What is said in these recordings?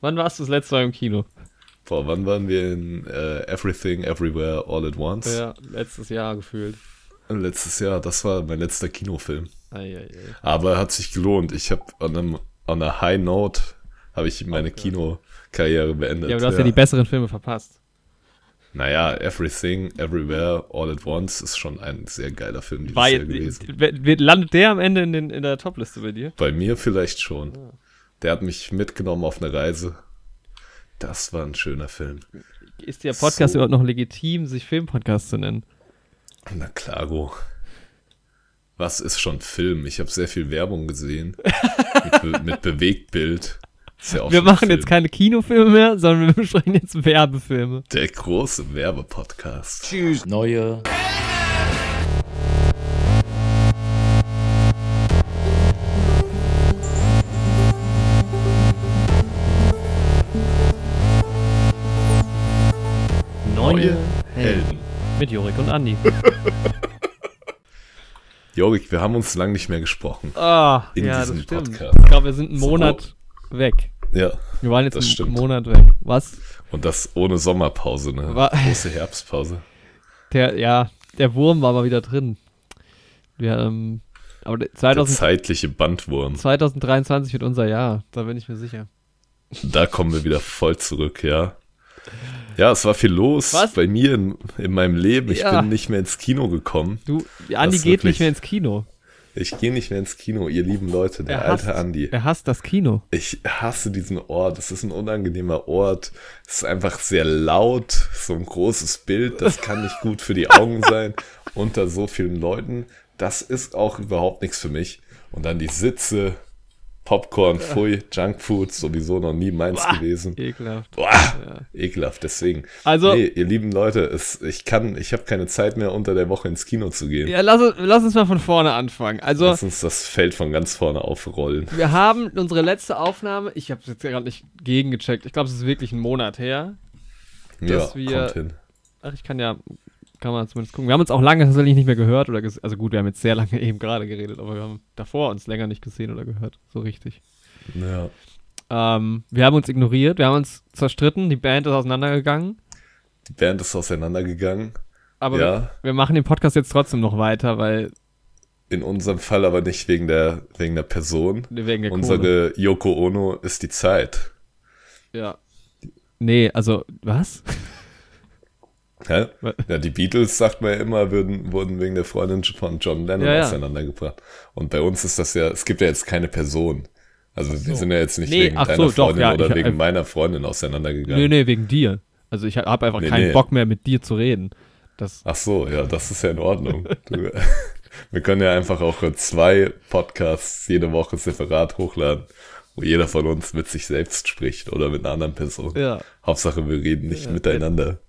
Wann warst du das letzte Mal im Kino? Boah, wann waren wir in äh, Everything, Everywhere, All at Once? Ja, letztes Jahr gefühlt. Letztes Jahr, das war mein letzter Kinofilm. Ei, ei, ei. Aber hat sich gelohnt. Ich habe an, einem, an einer High Note habe ich meine Kinokarriere beendet. Ja, aber du hast ja. die besseren Filme verpasst. Naja, Everything, Everywhere, All at Once ist schon ein sehr geiler Film dieses War, Jahr gewesen. landet der am Ende in, den, in der Topliste bei dir? Bei mir vielleicht schon. Der hat mich mitgenommen auf eine Reise. Das war ein schöner Film. Ist der Podcast So. überhaupt noch legitim, sich Filmpodcast zu nennen? Na klaro. Was ist schon Film? Ich habe sehr viel Werbung gesehen. mit, Be mit Bewegtbild. Ja Wir machen Film. jetzt keine Kinofilme mehr, sondern wir besprechen jetzt Werbefilme. Der große Werbepodcast. Neue Neue Helden. Mit Jorik und Andi. Jorik, wir haben uns lang nicht mehr gesprochen. Ah, In ja, das diesem stimmt. Podcast. Ich glaube, wir sind einen So. Monat weg. Ja. Wir waren jetzt Das einen stimmt. Monat weg. Was? Und das ohne Sommerpause, ne? Wa- Große Herbstpause. Der, ja, der Wurm war mal wieder drin. Wir, ähm, aber der- Der 2000, zeitliche Bandwurm. 2023 wird unser Jahr, da bin ich mir sicher. Da kommen wir wieder voll zurück, ja. Ja, es war viel los Was? bei mir in, in meinem Leben. Ich Ja. bin nicht mehr ins Kino gekommen. Du, Andi geht wirklich- nicht mehr ins Kino. Ich gehe nicht mehr ins Kino, ihr lieben Leute, der Er hasst, alte Andi. er hasst das Kino. Ich hasse diesen Ort. Es ist ein unangenehmer Ort. Es ist einfach sehr laut. So ein großes Bild. Das kann nicht gut für die Augen sein. Unter so vielen Leuten. Das ist auch überhaupt nichts für mich. Und dann die Sitze, Popcorn, Pfui, Junkfood, sowieso noch nie meins gewesen. Ekelhaft. Boah, ekelhaft. Deswegen. Also- nee, ihr lieben Leute, es, ich kann, ich habe keine Zeit mehr unter der Woche ins Kino zu gehen. Ja, lass, uns- lass uns mal von vorne anfangen. Also, Lass uns das Feld von ganz vorne aufrollen. wir haben unsere letzte Aufnahme, ich habe jetzt gerade nicht gegengecheckt, ich glaube, es ist wirklich ein Monat her. Dass ja, wir- kommt hin. Ach, ich kann ja, kann man zumindest gucken. Wir haben uns auch lange tatsächlich nicht mehr gehört oder also gut, wir haben jetzt sehr lange eben gerade geredet, aber wir haben davor uns länger nicht gesehen oder gehört, so richtig. Ja. Ähm, wir haben uns ignoriert, wir haben uns zerstritten, die Band ist auseinandergegangen, Die Band ist auseinandergegangen. aber Ja. wir, wir machen den Podcast jetzt trotzdem noch weiter, weil In unserem Fall aber nicht wegen der, wegen der Person. wegen der. Unsere Yoko Ono ist die Zeit. Ja. Nee, also, was? Hä? Ja, die Beatles, sagt man ja immer, würden, wurden wegen der Freundin von John Lennon Ja, ja. auseinandergebracht. Und bei uns ist das ja, es gibt ja jetzt keine Person. Also wir sind ja jetzt nicht Nee, wegen deiner so, doch, Freundin ja, oder ich- wegen äh, meiner Freundin auseinandergegangen. Nee, nee, wegen dir. Also ich habe einfach Nee, keinen nee. Bock mehr mit dir zu reden. Das, Ach so, ja, das ist ja in Ordnung. Du, wir können ja einfach auch zwei Podcasts jede Woche separat hochladen, wo jeder von uns mit sich selbst spricht oder mit einer anderen Person. ja, Hauptsache, wir reden nicht miteinander.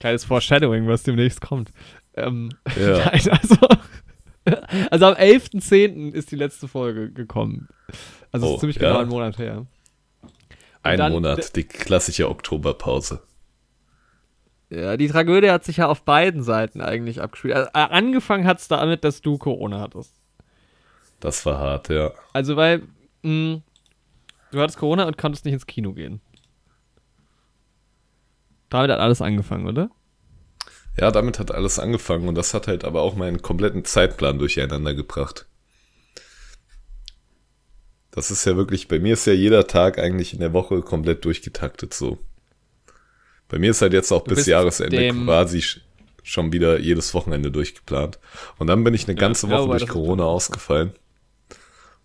Kleines Foreshadowing, was demnächst kommt. Ähm, Ja. nein, also, also am 11.10. ist die letzte Folge gekommen. Also es Oh, ist ziemlich ja? genau ein Monat her. Ein dann- Monat, die klassische Oktoberpause. Ja, die Tragödie hat sich ja auf beiden Seiten eigentlich abgespielt. Also, äh, angefangen hat es damit, dass du Corona hattest. Das war hart, ja. Also weil mh, du hattest Corona und konntest nicht ins Kino gehen. Damit hat alles angefangen, oder? Ja, damit hat alles angefangen und das hat halt aber auch meinen kompletten Zeitplan durcheinander gebracht. Das ist ja wirklich, bei mir ist ja jeder Tag eigentlich in der Woche komplett durchgetaktet so. Bei mir ist halt jetzt auch bis bist Jahresende quasi sch- schon wieder jedes Wochenende durchgeplant. Und dann bin ich eine ganze ja, Woche wobei durch Corona ausgefallen.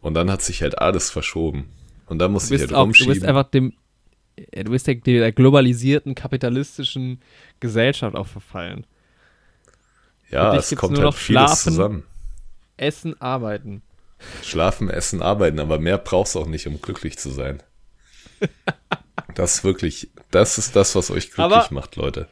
Und dann hat sich halt alles verschoben. Und dann muss Du ich halt auch, du bist rumschieben. einfach dem, du bist der, der globalisierten kapitalistischen Gesellschaft auch verfallen. ja, es kommt nur halt noch vieles schlafen. zusammen. Essen, arbeiten. Schlafen, essen, arbeiten, aber mehr brauchst du auch nicht, um glücklich zu sein. Das ist wirklich, das ist das, was euch glücklich Aber- macht, Leute.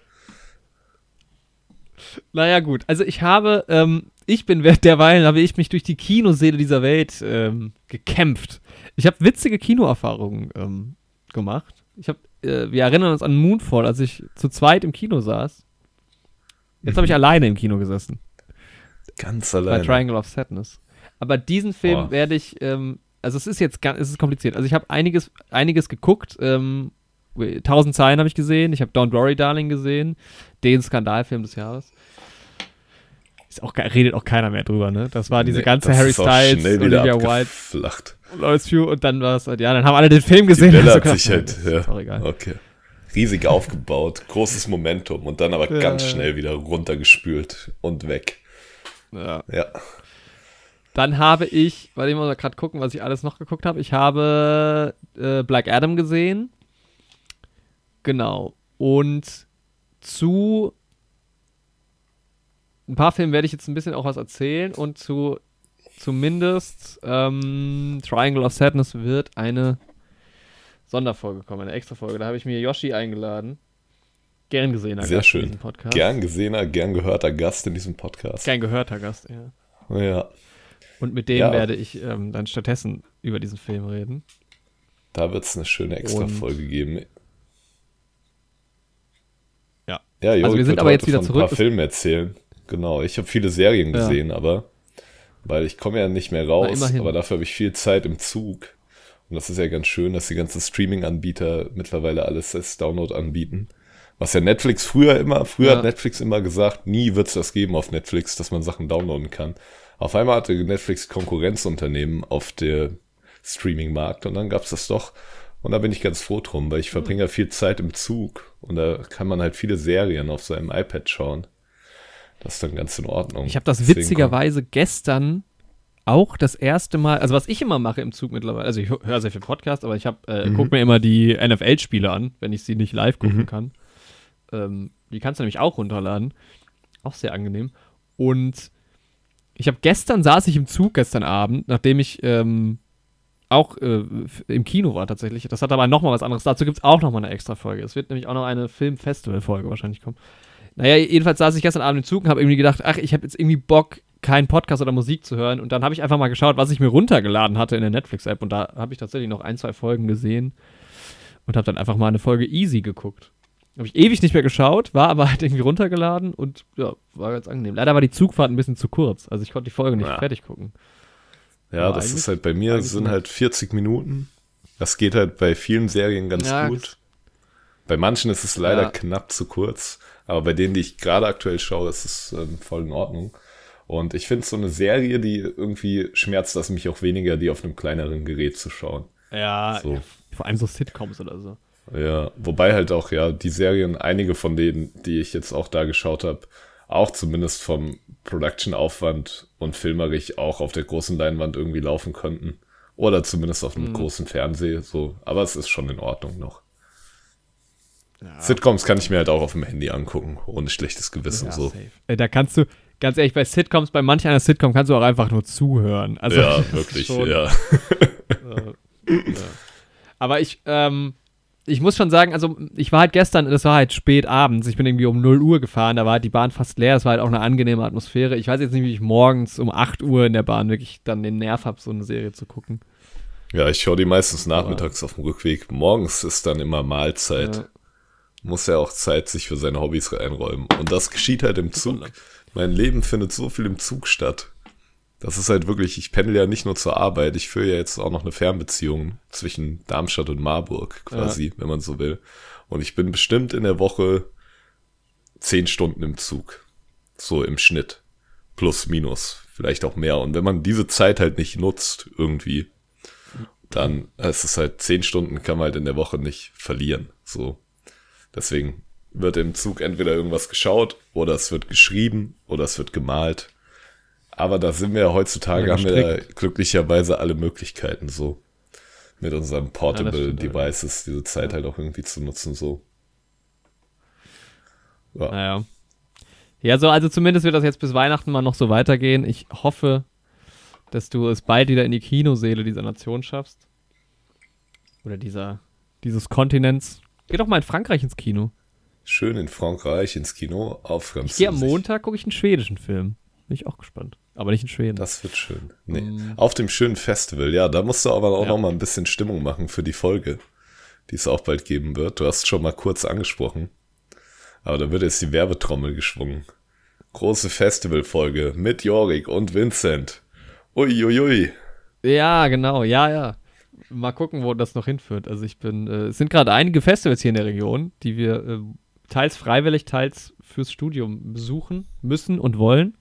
Naja, gut. Also ich habe, ähm, ich bin während derweil, habe ich mich durch die Kinoseele dieser Welt ähm, gekämpft. Ich habe witzige Kinoerfahrungen ähm, gemacht. Ich habe, äh, wir erinnern uns an Moonfall, als ich zu zweit im Kino saß. Jetzt habe ich alleine im Kino gesessen. Ganz Bei allein. Triangle of Sadness. Aber diesen Film Boah. werde ich ähm, also es ist jetzt ganz, es ist kompliziert. Also ich habe einiges, einiges geguckt. Ähm, Tausend Zeilen habe ich gesehen. Ich habe Don't Worry Darling gesehen. Den Skandalfilm des Jahres. Ist auch, redet auch keiner mehr drüber, ne? Das war diese nee, ganze Harry Styles, Olivia Wilde, Lawrence Pugh und dann war es halt, ja, dann haben alle den Film gesehen. Die hat sich halt, ja, ist auch egal. okay. Riesig aufgebaut, großes Momentum und dann aber ja, ganz schnell wieder runtergespült und weg. Ja. ja. Dann habe ich, weil ich mal gerade gucken, was ich alles noch geguckt habe. Ich habe äh, Black Adam gesehen. Genau. Und zu ein paar Filmen werde ich jetzt ein bisschen auch was erzählen und zu zumindest ähm, Triangle of Sadness wird eine Sonderfolge kommen, eine Extra-Folge. Da habe ich mir Yoshi eingeladen. Gern gesehener Sehr Gast schön. in diesem Podcast. Gern gesehener, gern gehörter Gast in diesem Podcast. Gern gehörter Gast, ja. Ja. Und mit dem ja. werde ich ähm, dann stattdessen über diesen Film reden. Da wird es eine schöne Extra-Folge geben. Ja. Ja, Jorik also wir sind aber jetzt wieder zurück. Ein paar Filme erzählen. Genau, ich habe viele Serien gesehen, ja. aber weil ich komme ja nicht mehr raus, aber dafür habe ich viel Zeit im Zug. Und das ist ja ganz schön, dass die ganzen Streaming-Anbieter mittlerweile alles als Download anbieten. Was ja Netflix früher immer, früher ja. hat Netflix immer gesagt, nie wird es das geben auf Netflix, dass man Sachen downloaden kann. Auf einmal hatte Netflix Konkurrenzunternehmen auf der Streaming-Markt und dann gab es das doch. Und da bin ich ganz froh drum, weil ich verbringe ja viel Zeit im Zug und da kann man halt viele Serien auf seinem iPad schauen. Das ist dann ganz in Ordnung. Ich habe das Deswegen witzigerweise kommt. gestern auch das erste Mal, also was ich immer mache im Zug mittlerweile, also ich höre sehr viel Podcast, aber ich habe, äh, mhm. gucke mir immer die NFL-Spiele an, wenn ich sie nicht live gucken mhm. kann. Ähm, die kannst du nämlich auch runterladen. Auch sehr angenehm. Und ich habe gestern saß ich im Zug gestern Abend, nachdem ich ähm, auch äh, im Kino war tatsächlich. Das hat aber nochmal was anderes. Dazu gibt es auch nochmal eine extra Folge. Es wird nämlich auch noch eine Film-Festival-Folge wahrscheinlich kommen. Naja, jedenfalls saß ich gestern Abend im Zug und habe irgendwie gedacht, ach, ich habe jetzt irgendwie Bock, keinen Podcast oder Musik zu hören. Und dann habe ich einfach mal geschaut, was ich mir runtergeladen hatte in der Netflix-App. Und da habe ich tatsächlich noch ein, zwei Folgen gesehen und habe dann einfach mal eine Folge Easy geguckt. Habe ich ewig nicht mehr geschaut, war aber halt irgendwie runtergeladen und ja, war ganz angenehm. Leider war die Zugfahrt ein bisschen zu kurz. Also ich konnte die Folge nicht ja. fertig gucken. Ja, aber das ist halt bei mir, sind halt 40 Minuten. Das geht halt bei vielen Serien ganz ja, gut. Bei manchen ist es leider ja. knapp zu kurz. Aber bei denen, die ich gerade aktuell schaue, ist es ähm, voll in Ordnung. Und ich finde so eine Serie, die irgendwie schmerzt das mich auch weniger, die auf einem kleineren Gerät zu schauen. Ja, so. vor allem so Sitcoms oder so. Ja, wobei halt auch, ja, die Serien, einige von denen, die ich jetzt auch da geschaut habe, auch zumindest vom Production-Aufwand und filmerisch auch auf der großen Leinwand irgendwie laufen könnten. Oder zumindest auf einem mhm. großen Fernseher, so. Aber es ist schon in Ordnung noch. Ja. Sitcoms kann ich mir halt auch auf dem Handy angucken, ohne schlechtes Gewissen ja, so. Safe. Da kannst du, ganz ehrlich, bei Sitcoms, bei manch einer Sitcom kannst du auch einfach nur zuhören. Also, ja, wirklich, schon, ja. Äh, ja. Aber ich, ähm, ich muss schon sagen, also ich war halt gestern, das war halt spät abends, ich bin irgendwie um 0 Uhr gefahren, da war halt die Bahn fast leer, es war halt auch eine angenehme Atmosphäre. Ich weiß jetzt nicht, wie ich morgens um 8 Uhr in der Bahn wirklich dann den Nerv habe, so eine Serie zu gucken. Ja, ich schaue die meistens nachmittags auf dem Rückweg. Morgens ist dann immer Mahlzeit. Ja muss ja auch Zeit sich für seine Hobbys einräumen. Und das geschieht halt im Zug. Mein Leben findet so viel im Zug statt. Das ist halt wirklich, ich pendel ja nicht nur zur Arbeit, ich führe ja jetzt auch noch eine Fernbeziehung zwischen Darmstadt und Marburg quasi, ja. wenn man so will. Und ich bin bestimmt in der Woche zehn Stunden im Zug. So im Schnitt. Plus, minus. Vielleicht auch mehr. Und wenn man diese Zeit halt nicht nutzt, irgendwie, dann ist es halt zehn Stunden kann man halt in der Woche nicht verlieren. So. Deswegen wird im Zug entweder irgendwas geschaut oder es wird geschrieben oder es wird gemalt. Aber da sind wir ja heutzutage, haben wir glücklicherweise alle Möglichkeiten so. Mit unseren Portable ja, Devices diese Zeit ja. halt auch irgendwie zu nutzen, so. Ja. Naja. Ja, so, also zumindest wird das jetzt bis Weihnachten mal noch so weitergehen. Ich hoffe, dass du es bald wieder in die Kinoseele dieser Nation schaffst. Oder dieser, dieses Kontinents. Geh doch mal in Frankreich ins Kino. Schön in Frankreich ins Kino auf Ich gehe am Montag, gucke ich einen schwedischen Film. Bin ich auch gespannt. Aber nicht in Schweden. Das wird schön. Nee. Um, auf dem schönen Festival, ja, da musst du aber auch ja. noch mal ein bisschen Stimmung machen für die Folge, die es auch bald geben wird. Du hast schon mal kurz angesprochen. Aber da wird jetzt die Werbetrommel geschwungen. Große Festivalfolge mit Jorik und Vincent. Uiuiui. Ui, ui. Ja, genau, ja, ja. Mal gucken, wo das noch hinführt. Also ich bin, äh, es sind gerade einige Festivals hier in der Region, die wir äh, teils freiwillig, teils fürs Studium besuchen müssen und wollen.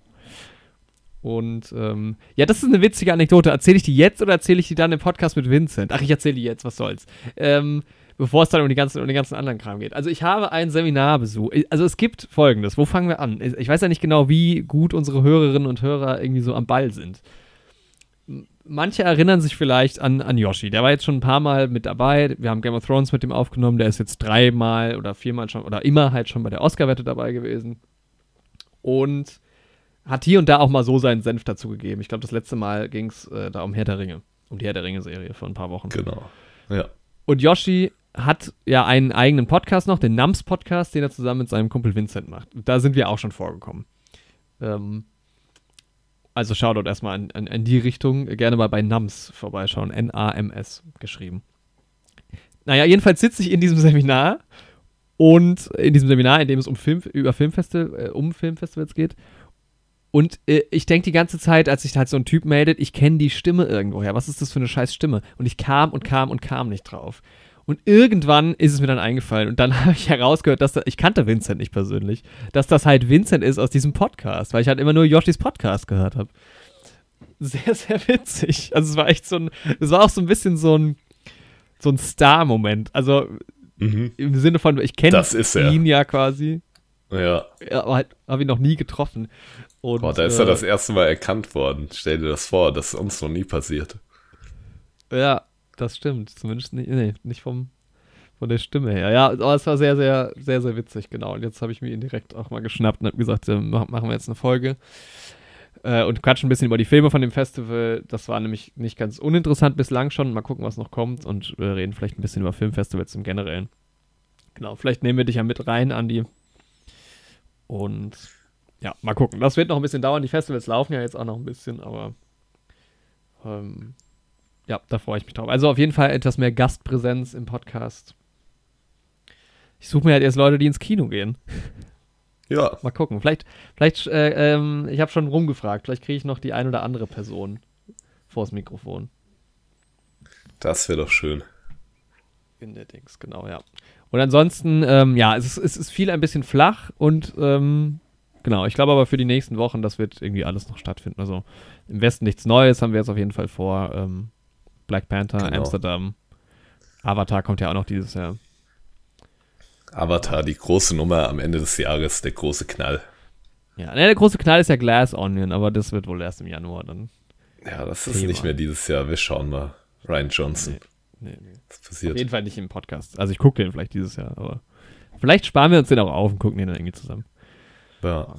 Und ähm, ja, das ist eine witzige Anekdote. Erzähle ich die jetzt oder erzähle ich die dann im Podcast mit Vincent? Ach, ich erzähle die jetzt, was soll's. Ähm, bevor es dann um, die ganzen, um den ganzen anderen Kram geht. Also ich habe ein Seminarbesuch. Also es gibt folgendes. Wo fangen wir an? Ich weiß ja nicht genau, wie gut unsere Hörerinnen und Hörer irgendwie so am Ball sind. Manche erinnern sich vielleicht an, an Yoshi. Der war jetzt schon ein paar Mal mit dabei. Wir haben Game of Thrones mit dem aufgenommen. Der ist jetzt dreimal oder viermal schon oder immer halt schon bei der Oscar-Wette dabei gewesen. Und hat hier und da auch mal so seinen Senf dazu gegeben. Ich glaube, das letzte Mal ging es äh, da um Herr der Ringe. Um die Herr der Ringe-Serie vor ein paar Wochen. Genau. Ja. Und Yoshi hat ja einen eigenen Podcast noch, den Nams Podcast, den er zusammen mit seinem Kumpel Vincent macht. Da sind wir auch schon vorgekommen. Ähm, also Shoutout erstmal an, an, an, die Richtung. Gerne mal bei Nams vorbeischauen. N-A-M-S geschrieben. Naja, jedenfalls sitze ich in diesem Seminar und in diesem Seminar, in dem es um Film, über Filmfestival, äh, um Filmfestivals geht. Und äh, ich denke die ganze Zeit, als sich halt so ein Typ meldet, ich kenne die Stimme irgendwoher. Was ist das für eine scheiß Stimme? Und ich kam und kam und kam nicht drauf. Und irgendwann ist es mir dann eingefallen und dann habe ich herausgehört, dass da, ich kannte Vincent nicht persönlich, dass das halt Vincent ist aus diesem Podcast, weil ich halt immer nur Yoshis Podcast gehört habe. Sehr, sehr witzig. Also es war echt so ein, es war auch so ein bisschen so ein, so ein Star-Moment. Also mhm. im Sinne von, ich kenne ihn ja quasi. Ja. Aber halt, habe ihn noch nie getroffen. Und, Boah, da ist äh, er das erste Mal erkannt worden. Stell dir das vor, das ist uns noch nie passiert. Ja, das stimmt. Zumindest nicht, nee, nicht vom, von der Stimme her. Ja, aber es war sehr, sehr, sehr, sehr witzig, genau. Und jetzt habe ich mir ihn direkt auch mal geschnappt und habe gesagt, äh, machen wir jetzt eine Folge. Äh, und quatschen ein bisschen über die Filme von dem Festival. Das war nämlich nicht ganz uninteressant bislang schon. Mal gucken, was noch kommt und äh, reden vielleicht ein bisschen über Filmfestivals im Generellen. Genau, vielleicht nehmen wir dich ja mit rein, Andi. Und ja, mal gucken. Das wird noch ein bisschen dauern. Die Festivals laufen ja jetzt auch noch ein bisschen, aber ähm, ja, da freue ich mich drauf. Also auf jeden Fall etwas mehr Gastpräsenz im Podcast. Ich suche mir halt erst Leute, die ins Kino gehen. Ja. Mal gucken. Vielleicht, vielleicht, äh, ähm, ich habe schon rumgefragt. Vielleicht kriege ich noch die ein oder andere Person vors Mikrofon. Das wäre doch schön. In der Dings, genau, ja. Und ansonsten, ähm, ja, es ist, es ist viel ein bisschen flach und ähm, genau, ich glaube aber für die nächsten Wochen, das wird irgendwie alles noch stattfinden. Also im Westen nichts Neues haben wir jetzt auf jeden Fall vor. Ähm, Black Panther, genau. Amsterdam. Avatar kommt ja auch noch dieses Jahr. Avatar, die große Nummer am Ende des Jahres, der große Knall. Ja, ne, der große Knall ist ja Glass Onion, aber das wird wohl erst im Januar dann. Ja, das Thema. ist nicht mehr dieses Jahr. Wir schauen mal. Ryan Johnson. Nee, nee, nee. Was passiert? Auf jeden Fall nicht im Podcast. Also ich gucke den vielleicht dieses Jahr, aber vielleicht sparen wir uns den auch auf und gucken den dann irgendwie zusammen. Ja.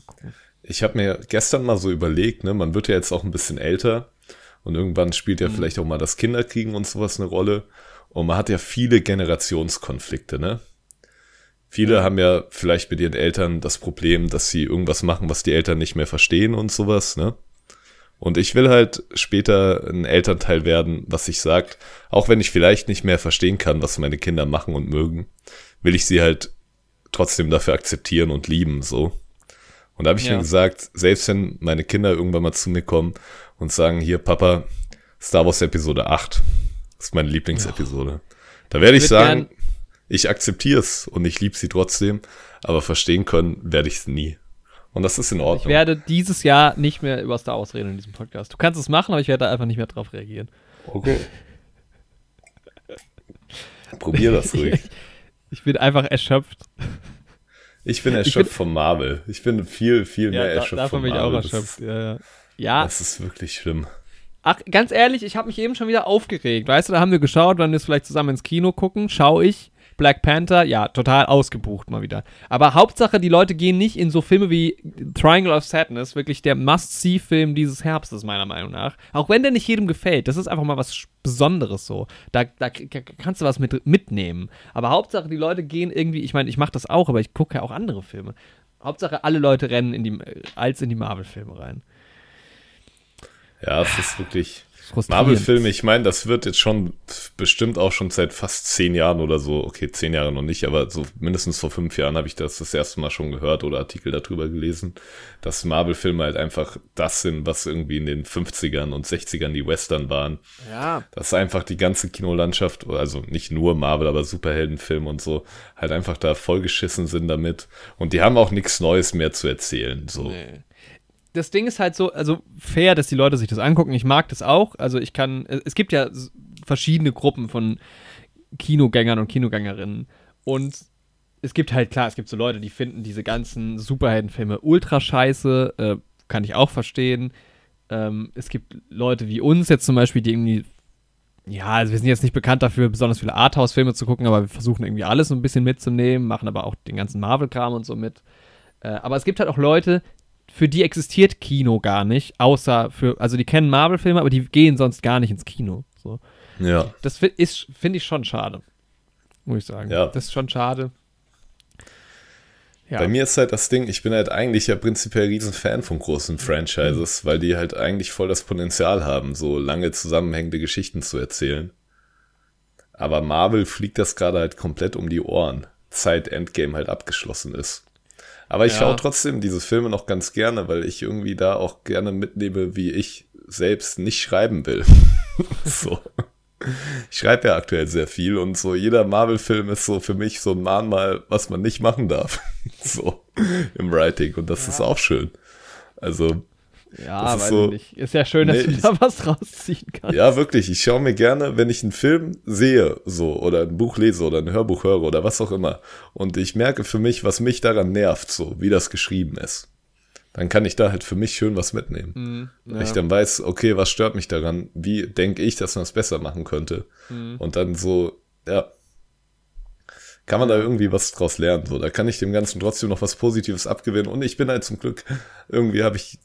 Ich habe mir gestern mal so überlegt, ne, man wird ja jetzt auch ein bisschen älter und irgendwann spielt ja mhm. vielleicht auch mal das Kinderkriegen und sowas eine Rolle. Und man hat ja viele Generationskonflikte, ne? Viele haben ja vielleicht mit ihren Eltern das Problem, dass sie irgendwas machen, was die Eltern nicht mehr verstehen und sowas, ne? Und ich will halt später ein Elternteil werden, was sich sagt, auch wenn ich vielleicht nicht mehr verstehen kann, was meine Kinder machen und mögen, will ich sie halt trotzdem dafür akzeptieren und lieben, so. Und da habe ich ja. mir gesagt, selbst wenn meine Kinder irgendwann mal zu mir kommen und sagen, hier Papa, Star Wars Episode 8 ist meine Lieblingsepisode. Ja. Da werde ich, ich sagen, ich akzeptiere es und ich liebe sie trotzdem, aber verstehen können werde ich es nie. Und das ist in Ordnung. Ich werde dieses Jahr nicht mehr über Star Wars reden in diesem Podcast. Du kannst es machen, aber ich werde da einfach nicht mehr drauf reagieren. Okay. Probier das ruhig. Ich, bin einfach erschöpft. Ich bin erschöpft ich bin, von Marvel. Ich bin viel, viel ja, mehr erschöpft da, davon von Marvel. Davon bin ich auch erschöpft, ja, ja. Ja. Das ist wirklich schlimm. Ach, ganz ehrlich, ich habe mich eben schon wieder aufgeregt. Weißt du, da haben wir geschaut, wenn wir es vielleicht zusammen ins Kino gucken, schaue ich. Black Panther, ja, total ausgebucht mal wieder. Aber Hauptsache, die Leute gehen nicht in so Filme wie Triangle of Sadness, wirklich der Must-See-Film dieses Herbstes, meiner Meinung nach. Auch wenn der nicht jedem gefällt. Das ist einfach mal was Besonderes so. Da, da kannst du was mit, mitnehmen. Aber Hauptsache, die Leute gehen irgendwie, ich meine, ich mache das auch, aber ich gucke ja auch andere Filme. Hauptsache, alle Leute rennen in die, als in die Marvel-Filme rein. Ja, es ist wirklich. Marvel-Filme, ich meine, das wird jetzt schon bestimmt auch schon seit fast zehn Jahren oder so, okay, zehn Jahre noch nicht, aber so mindestens vor fünf Jahren habe ich das das erste Mal schon gehört oder Artikel darüber gelesen, dass Marvel-Filme halt einfach das sind, was irgendwie in den 50ern und 60ern die Western waren. Ja. Dass einfach die ganze Kinolandschaft, also nicht nur Marvel, aber Superheldenfilme und so, halt einfach da vollgeschissen sind damit. Und die haben auch nichts Neues mehr zu erzählen. So. Nee das Ding ist halt so, also fair, dass die Leute sich das angucken. Ich mag das auch. Also ich kann, es gibt ja verschiedene Gruppen von Kinogängern und Kinogängerinnen. Und es gibt halt, klar, es gibt so Leute, die finden diese ganzen Superheldenfilme ultra scheiße. Äh, kann ich auch verstehen. Ähm, es gibt Leute wie uns jetzt zum Beispiel, die irgendwie, ja, also wir sind jetzt nicht bekannt dafür, besonders viele Arthouse-Filme zu gucken, aber wir versuchen irgendwie alles so ein bisschen mitzunehmen, machen aber auch den ganzen Marvel-Kram und so mit. Äh, aber es gibt halt auch Leute, für die existiert Kino gar nicht, außer für, also die kennen Marvel-Filme, aber die gehen sonst gar nicht ins Kino. So. Ja. Das finde ich schon schade. Muss ich sagen. Ja. Das ist schon schade. Ja. Bei mir ist halt das Ding, ich bin halt eigentlich ja prinzipiell riesen Fan von großen Franchises, mhm. weil die halt eigentlich voll das Potenzial haben, so lange zusammenhängende Geschichten zu erzählen. Aber Marvel fliegt das gerade halt komplett um die Ohren, seit Endgame halt abgeschlossen ist. Aber ich ja. schaue trotzdem diese Filme noch ganz gerne, weil ich irgendwie da auch gerne mitnehme, wie ich selbst nicht schreiben will. so. Ich schreibe ja aktuell sehr viel und so jeder Marvel-Film ist so für mich so ein Mahnmal, was man nicht machen darf. so im Writing und das ja. ist auch schön. Also ja, ist, so, nicht. ist ja schön, dass nee, du da was rausziehen kannst. Ja, wirklich. Ich schaue mir gerne, wenn ich einen Film sehe, so, oder ein Buch lese oder ein Hörbuch höre oder was auch immer. Und ich merke für mich, was mich daran nervt, so, wie das geschrieben ist. Dann kann ich da halt für mich schön was mitnehmen. Mhm, ja. Weil ich dann weiß, okay, was stört mich daran? Wie denke ich, dass man es besser machen könnte? Mhm. Und dann so, ja, kann man da irgendwie was draus lernen. So, da kann ich dem Ganzen trotzdem noch was Positives abgewinnen. Und ich bin halt zum Glück, irgendwie habe ich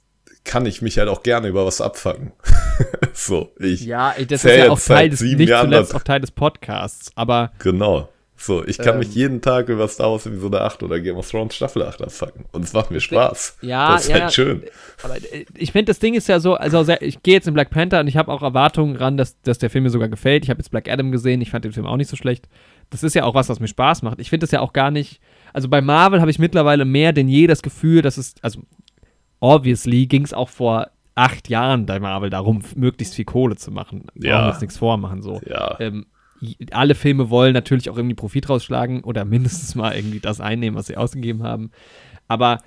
kann ich mich halt auch gerne über was abfangen. so, ich. Ja, das ist ja auch Teil des, nicht zuletzt auch Teil des Podcasts, aber. Genau. So, ich kann ähm, mich jeden Tag über Star Wars Episode 8 oder Game of Thrones Staffel 8 abfangen. Und es macht mir Spaß. Ja, das ist ja, halt schön. Aber äh, ich finde, das Ding ist ja so, also ich gehe jetzt in Black Panther und ich habe auch Erwartungen ran, dass, dass der Film mir sogar gefällt. Ich habe jetzt Black Adam gesehen, ich fand den Film auch nicht so schlecht. Das ist ja auch was, was mir Spaß macht. Ich finde das ja auch gar nicht. Also bei Marvel habe ich mittlerweile mehr denn je das Gefühl, dass es, also obviously ging es auch vor acht Jahren bei Marvel darum, möglichst viel Kohle zu machen. Ja. Brauchen uns nichts vormachen, so. Ja. Ähm, alle Filme wollen natürlich auch irgendwie Profit rausschlagen oder mindestens mal irgendwie das einnehmen, was sie ausgegeben haben. Aber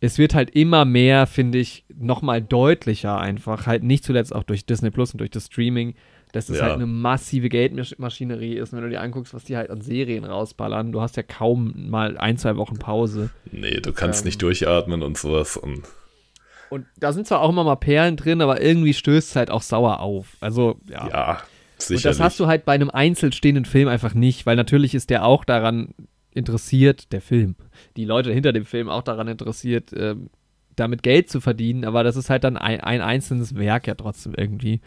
es wird halt immer mehr, finde ich, nochmal deutlicher einfach, halt nicht zuletzt auch durch Disney Plus und durch das Streaming, dass es ja. halt eine massive Geldmaschinerie ist. Und wenn du dir anguckst, was die halt an Serien rausballern, du hast ja kaum mal ein, zwei Wochen Pause. Nee, du kannst ähm, nicht durchatmen und sowas. Und, und da sind zwar auch immer mal Perlen drin, aber irgendwie stößt es halt auch sauer auf. Also, ja. Ja, sicherlich. Und das hast du halt bei einem einzelstehenden Film einfach nicht, weil natürlich ist der auch daran interessiert, der Film, die Leute hinter dem Film auch daran interessiert, äh, damit Geld zu verdienen, aber das ist halt dann ein, ein einzelnes Werk ja trotzdem irgendwie.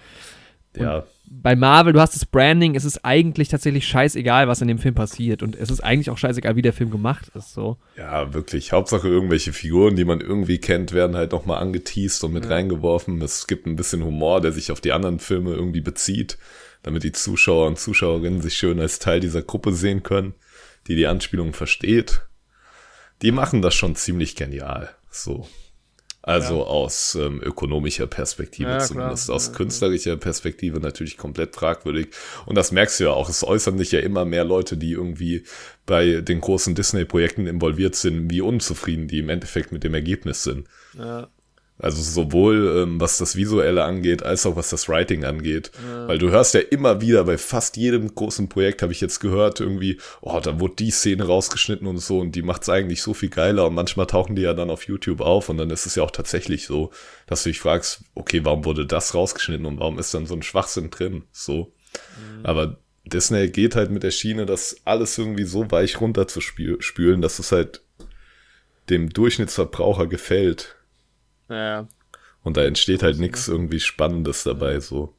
Und ja bei Marvel, du hast das Branding, es ist eigentlich tatsächlich scheißegal, was in dem Film passiert. Und es ist eigentlich auch scheißegal, wie der Film gemacht ist. So. Ja, wirklich. Hauptsache irgendwelche Figuren, die man irgendwie kennt, werden halt nochmal angeteased und mit ja. reingeworfen. Es gibt ein bisschen Humor, der sich auf die anderen Filme irgendwie bezieht, damit die Zuschauer und Zuschauerinnen sich schön als Teil dieser Gruppe sehen können, die die Anspielung versteht. Die machen das schon ziemlich genial. So. Also ja. aus ähm, ökonomischer Perspektive ja, zumindest. Klar. Aus künstlerischer Perspektive natürlich komplett fragwürdig. Und das merkst du ja auch. Es äußern sich ja immer mehr Leute, die irgendwie bei den großen Disney-Projekten involviert sind, wie unzufrieden die im Endeffekt mit dem Ergebnis sind. Ja. Also sowohl ähm, was das Visuelle angeht, als auch was das Writing angeht. Ja. Weil du hörst ja immer wieder, bei fast jedem großen Projekt habe ich jetzt gehört, irgendwie, oh, da wurde die Szene rausgeschnitten und so und die macht es eigentlich so viel geiler. Und manchmal tauchen die ja dann auf YouTube auf und dann ist es ja auch tatsächlich so, dass du dich fragst, okay, warum wurde das rausgeschnitten und warum ist dann so ein Schwachsinn drin? So. Mhm. Aber Disney geht halt mit der Schiene, das alles irgendwie so weich runter zu spülen, dass es halt dem Durchschnittsverbraucher gefällt. Ja. Und da entsteht halt nichts irgendwie Spannendes dabei, so.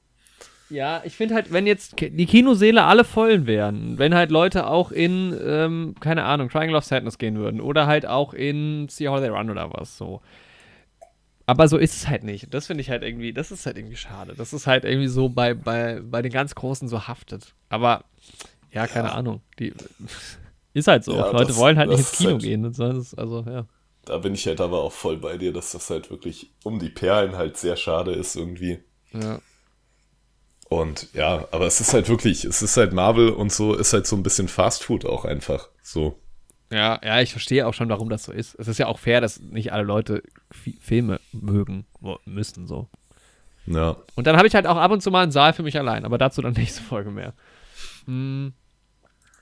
Ja, ich finde halt, wenn jetzt die Kinoseele alle voll wären, wenn halt Leute auch in, ähm, keine Ahnung, Triangle of Sadness gehen würden oder halt auch in See How They Run oder was so. Aber so ist es halt nicht. Das finde ich halt irgendwie, das ist halt irgendwie schade. Das ist halt irgendwie so bei, bei, bei den ganz Großen so haftet. Aber ja, keine Ja. Ahnung. Die, ist halt so. Ja, Leute das- wollen halt nicht ins Kino halt- gehen. Also, ja. Da bin ich halt aber auch voll bei dir, dass das halt wirklich um die Perlen halt sehr schade ist irgendwie. ja. Und ja, aber es ist halt wirklich, es ist halt Marvel und so, ist halt so ein bisschen Fast Food auch einfach. So. Ja, ja, ich verstehe auch schon, warum das so ist. Es ist ja auch fair, dass nicht alle Leute Fi- Filme mögen müssen so. Ja. Und dann habe ich halt auch ab und zu mal einen Saal für mich allein, aber dazu dann nächste Folge mehr. Hm.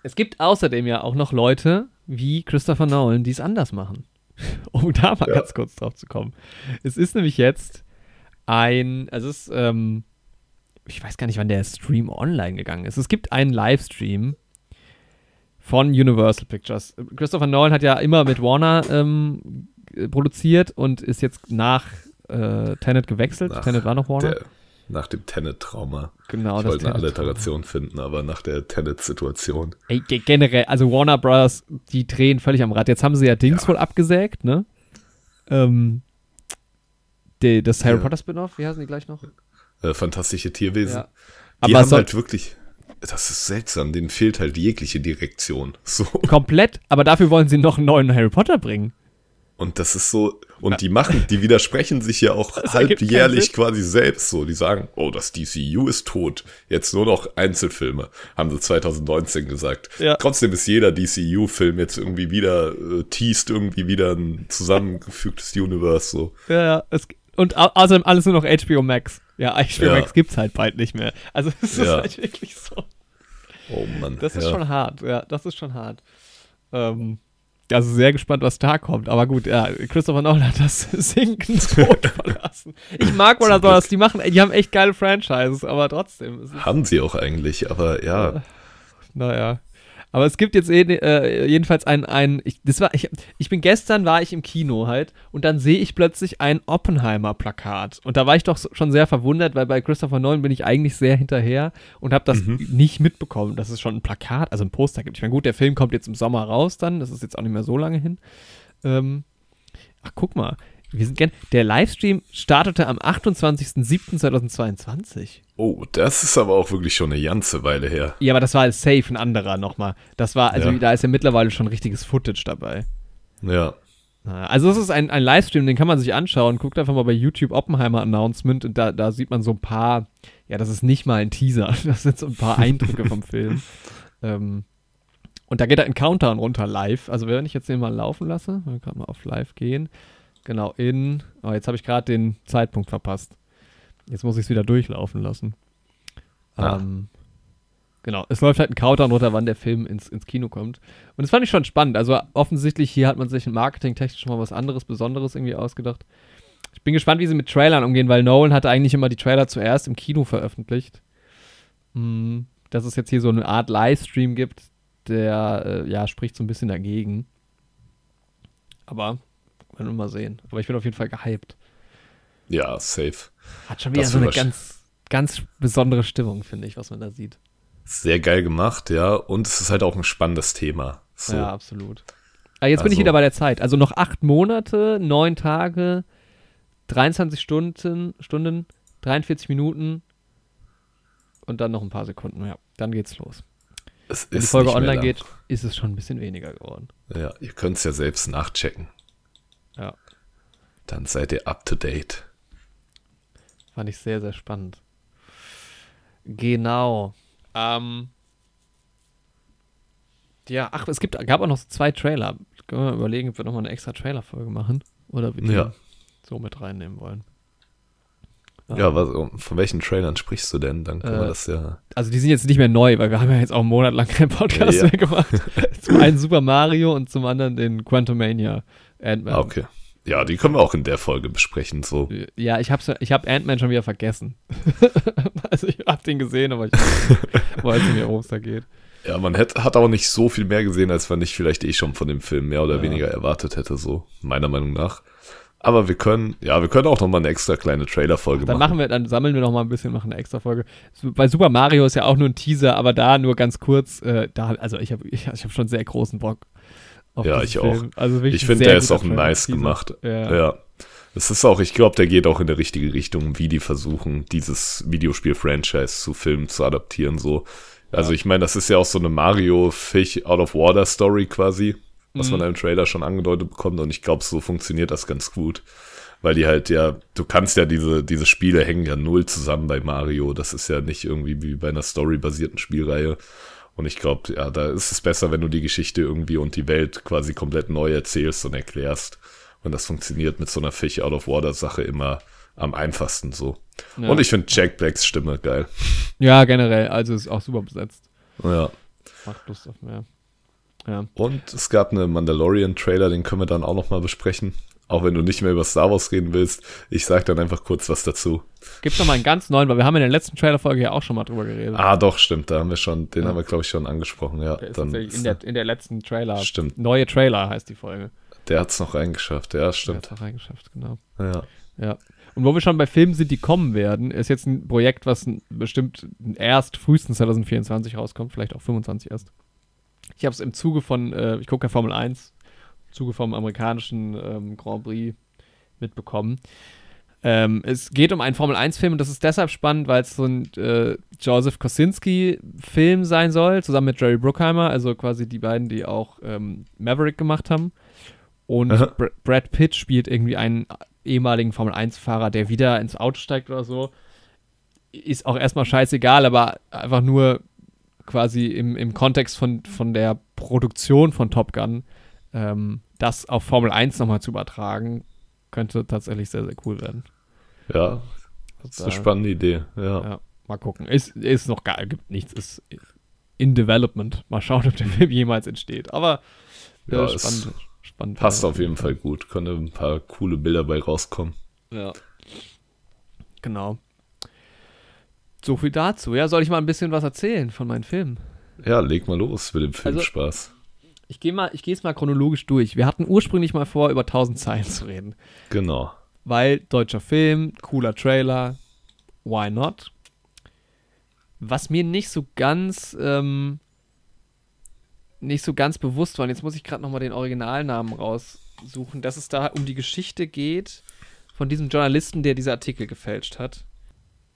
Es gibt außerdem ja auch noch Leute wie Christopher Nolan, die es anders machen. Um da mal Ja. ganz kurz drauf zu kommen. Es ist nämlich jetzt ein, also es ist, ähm, ich weiß gar nicht, wann der Stream online gegangen ist. Es gibt einen Livestream von Universal Pictures. Christopher Nolan hat ja immer mit Warner ähm, produziert und ist jetzt nach äh, Tenet gewechselt. Nach Tenet war noch Warner. Der, nach dem Tenet-Trauma. genau, ich das wollte eine Alliteration finden, aber nach der Tenet-Situation. Generell, also Warner Brothers, die drehen völlig am Rad. Jetzt haben sie ja Dings Ja. wohl abgesägt, ne? Ähm, die, das Harry Ja. Potter Spin-off, wie heißen die gleich noch? Äh, fantastische Tierwesen. Ja. Die Aber haben soll halt wirklich. Das ist seltsam, denen fehlt halt jegliche Direktion. So. komplett, aber dafür wollen sie noch einen neuen Harry Potter bringen. Und das ist so, und die machen, die widersprechen sich ja auch Das halbjährlich quasi selbst so. Die sagen, oh, das DCU ist tot. Jetzt nur noch Einzelfilme, haben sie 2019 gesagt. Ja. Trotzdem ist jeder DCU-Film jetzt irgendwie wieder, äh, teast irgendwie wieder ein zusammengefügtes Universe so. Ja, ja. Es, und au außerdem alles nur noch HBO Max. Ja, HBO Ja. Max gibt's halt bald nicht mehr. Also es ist Ja. halt wirklich so. Oh Mann. Das ist schon hart, ja, das ist schon hart. Ähm, also sehr gespannt, was da kommt. Aber gut, ja, Christopher Nolan hat das sinkend tot verlassen. Ich mag Warner Brothers, die machen, die haben echt geile Franchises, aber trotzdem. Haben sie auch eigentlich, aber ja. naja. Aber es gibt jetzt eh, äh, jedenfalls ein, ein ich, das war, ich, ich bin gestern, war ich im Kino halt und dann sehe ich plötzlich ein Oppenheimer-Plakat. Und da war ich doch schon sehr verwundert, weil bei Christopher Nolan bin ich eigentlich sehr hinterher und habe das nicht mitbekommen, dass es schon ein Plakat, also ein Poster gibt. Ich meine, gut, der Film kommt jetzt im Sommer raus dann, das ist jetzt auch nicht mehr so lange hin. Ähm, ach, guck mal. Wir sind gern, der Livestream startete am 28.07.2022. Oh, das ist aber auch wirklich schon eine ganze Weile her. Ja, aber das war als safe ein anderer nochmal. Das war, also Ja. da ist ja mittlerweile schon richtiges Footage dabei. Ja. Also es ist ein, ein Livestream, den kann man sich anschauen. Guckt einfach mal bei YouTube Oppenheimer Announcement und da, da sieht man so ein paar, ja, das ist nicht mal ein Teaser, das sind so ein paar Eindrücke vom Film. Ähm, und da geht ein Countdown runter live. Also wenn ich jetzt den mal laufen lasse, wir gerade mal auf live gehen. Genau, in, oh, jetzt habe ich gerade den Zeitpunkt verpasst. Jetzt muss ich es wieder durchlaufen lassen. Ah. Ähm, genau, es läuft halt ein Countdown runter, wann der Film ins, ins Kino kommt. Und das fand ich schon spannend. Also offensichtlich hier hat man sich marketingtechnisch mal was anderes, Besonderes irgendwie ausgedacht. Ich bin gespannt, wie sie mit Trailern umgehen, weil Nolan hatte eigentlich immer die Trailer zuerst im Kino veröffentlicht. Mm, Dass es jetzt hier so eine Art Livestream gibt, der, äh, ja, spricht so ein bisschen dagegen. Aber, werden wir mal sehen. Aber ich bin auf jeden Fall gehypt. Ja, safe. Hat schon wieder Das so eine ganz, ganz besondere Stimmung, finde ich, was man da sieht. Sehr geil gemacht, ja. Und es ist halt auch ein spannendes Thema. So. Ja, absolut. Aber jetzt bin ich Also- wieder bei der Zeit. Also noch acht Monate, neun Tage, 23 Stunden, Stunden, 43 Minuten und dann noch ein paar Sekunden. Ja, dann geht's los. Es Wenn die Folge online lang. geht, ist es schon ein bisschen weniger geworden. Ja, ihr könnt es ja selbst nachchecken. Ja, Dann seid ihr up to date. fand ich sehr, sehr spannend. Genau. Ähm, ja, ach, es gibt, gab auch noch so zwei Trailer. Können wir mal überlegen, ob wir nochmal eine extra Trailer-Folge machen oder wir die Ja. so mit reinnehmen wollen. Ja, was, von welchen Trailern sprichst du denn? Dann können Äh, wir das ja. Also die sind jetzt nicht mehr neu, weil wir haben ja jetzt auch einen Monat lang keinen Podcast Ja. mehr gemacht. zum einen Super Mario und zum anderen den Quantumania Ant-Man. Ah, okay. Ja, die können wir auch in der Folge besprechen. So. Ja, ich hab's, ich hab Ant-Man schon wieder vergessen. also ich hab den gesehen, aber ich weiß nicht mehr, worum es da geht. Ja, man hätte, hat auch nicht so viel mehr gesehen, als man nicht vielleicht eh schon von dem Film mehr oder Ja. weniger erwartet hätte, so, meiner Meinung nach. Aber wir können, ja, wir können auch noch mal eine extra kleine Trailer-Folge Dann machen. machen wir, dann sammeln wir noch mal ein bisschen, machen eine extra Folge. Bei Super Mario ist ja auch nur ein Teaser, aber da nur ganz kurz. Äh, da, also ich habe ich, ich hab schon sehr großen Bock. Ja, ich auch. Film. Also wirklich Ich finde, der ist auch nice gemacht. Ja. Ja. Es ist auch, ich glaube, der geht auch in die richtige Richtung, wie die versuchen, dieses Videospiel-Franchise zu filmen, zu adaptieren, so. Also ich meine, das ist ja auch so eine Mario Fish Out of Water Story quasi, was Mhm. man im Trailer schon angedeutet bekommt und ich glaube, so funktioniert das ganz gut. Weil die halt ja, du kannst ja diese, diese Spiele hängen ja null zusammen bei Mario. Das ist ja nicht irgendwie wie bei einer storybasierten Spielreihe. Und ich glaube, ja, da ist es besser, wenn du die Geschichte irgendwie und die Welt quasi komplett neu erzählst und erklärst. Und das funktioniert mit so einer Fish Out of Water Sache immer am einfachsten so. Ja. Und ich finde Jack Blacks Stimme geil. Ja, generell. Also ist auch super besetzt. Ja. Macht Lust auf mehr. Ja. Und es gab einen Mandalorian-Trailer, den können wir dann auch nochmal besprechen. Auch wenn du nicht mehr über Star Wars reden willst. Ich sag dann einfach kurz was dazu. Gibt's noch mal einen ganz neuen, weil wir haben in der letzten Trailer-Folge ja auch schon mal drüber geredet. Ah, doch, stimmt. Da haben wir schon, den Ja. haben wir, glaube ich, schon angesprochen. Ja, der ist dann in der, in der letzten Trailer. Stimmt. Neue Trailer heißt die Folge. der hat's noch reingeschafft. Ja, Der stimmt. hat's auch reingeschafft, genau. Ja. Ja. Und wo wir schon bei Filmen sind, die kommen werden, ist jetzt ein Projekt, was bestimmt erst frühestens 2024 rauskommt, vielleicht auch 25 erst. Ich habe es im Zuge von, äh, ich gucke ja Formel 1, im Zuge vom amerikanischen ähm, Grand Prix mitbekommen. Ähm, es geht um einen Formel 1-Film und das ist deshalb spannend, weil es so ein äh, Joseph Kosinski-Film sein soll, zusammen mit Jerry Bruckheimer, also quasi die beiden, die auch ähm, Maverick gemacht haben. Und. Br Brad Pitt spielt irgendwie einen ehemaligen Formel-1-Fahrer, der wieder ins Auto steigt oder so. Ist auch erstmal scheißegal, aber einfach nur quasi im, im Kontext von, von der Produktion von Top Gun, ähm, das auf Formel 1 nochmal zu übertragen, könnte tatsächlich sehr, sehr cool werden. Ja, das ist eine spannende Idee. Ja. Ja, mal gucken. Ist, ist noch gar, gibt nichts, ist in Development. Mal schauen, ob der Film jemals entsteht. Aber äh, Ja, spannend, spannend. Passt ja. auf jeden Fall gut. Können ein paar coole Bilder bei rauskommen. Ja. Genau. So viel dazu. Ja, soll ich mal ein bisschen was erzählen von meinen Filmen? Ja, leg mal los mit dem Also- Filmspaß. Ich gehe mal, ich gehe es mal chronologisch durch. Wir hatten ursprünglich mal vor, über 1000 Zeilen zu reden. genau. Weil deutscher Film, cooler Trailer, why not? Was mir nicht so ganz, ähm, nicht so ganz bewusst war, und jetzt muss ich gerade nochmal den Originalnamen raussuchen, dass es da um die Geschichte geht von diesem Journalisten, der diese Artikel gefälscht hat.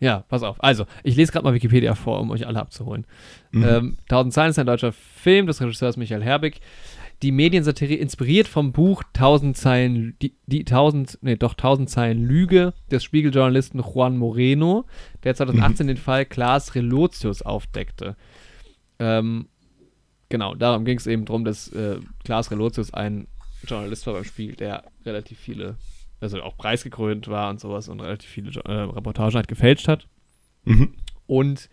Ja, pass auf. Also, ich lese gerade mal Wikipedia vor, um euch alle abzuholen. Mhm. Ähm, Tausend Zeilen ist ein deutscher Film des Regisseurs Michael Herbig. Die Mediensatire inspiriert vom Buch Tausend Zeilen, die, die Tausend, nee, doch Tausend Zeilen Lüge des Spiegeljournalisten Juan Moreno, der 2018 den Fall Klaas Relotius aufdeckte. Ähm, genau, darum ging es eben darum, dass äh, Klaas Relotius ein Journalist war beim Spiegel, der relativ viele, also auch preisgekrönt war und sowas und relativ viele äh, Reportagen halt gefälscht hat. Mhm. Und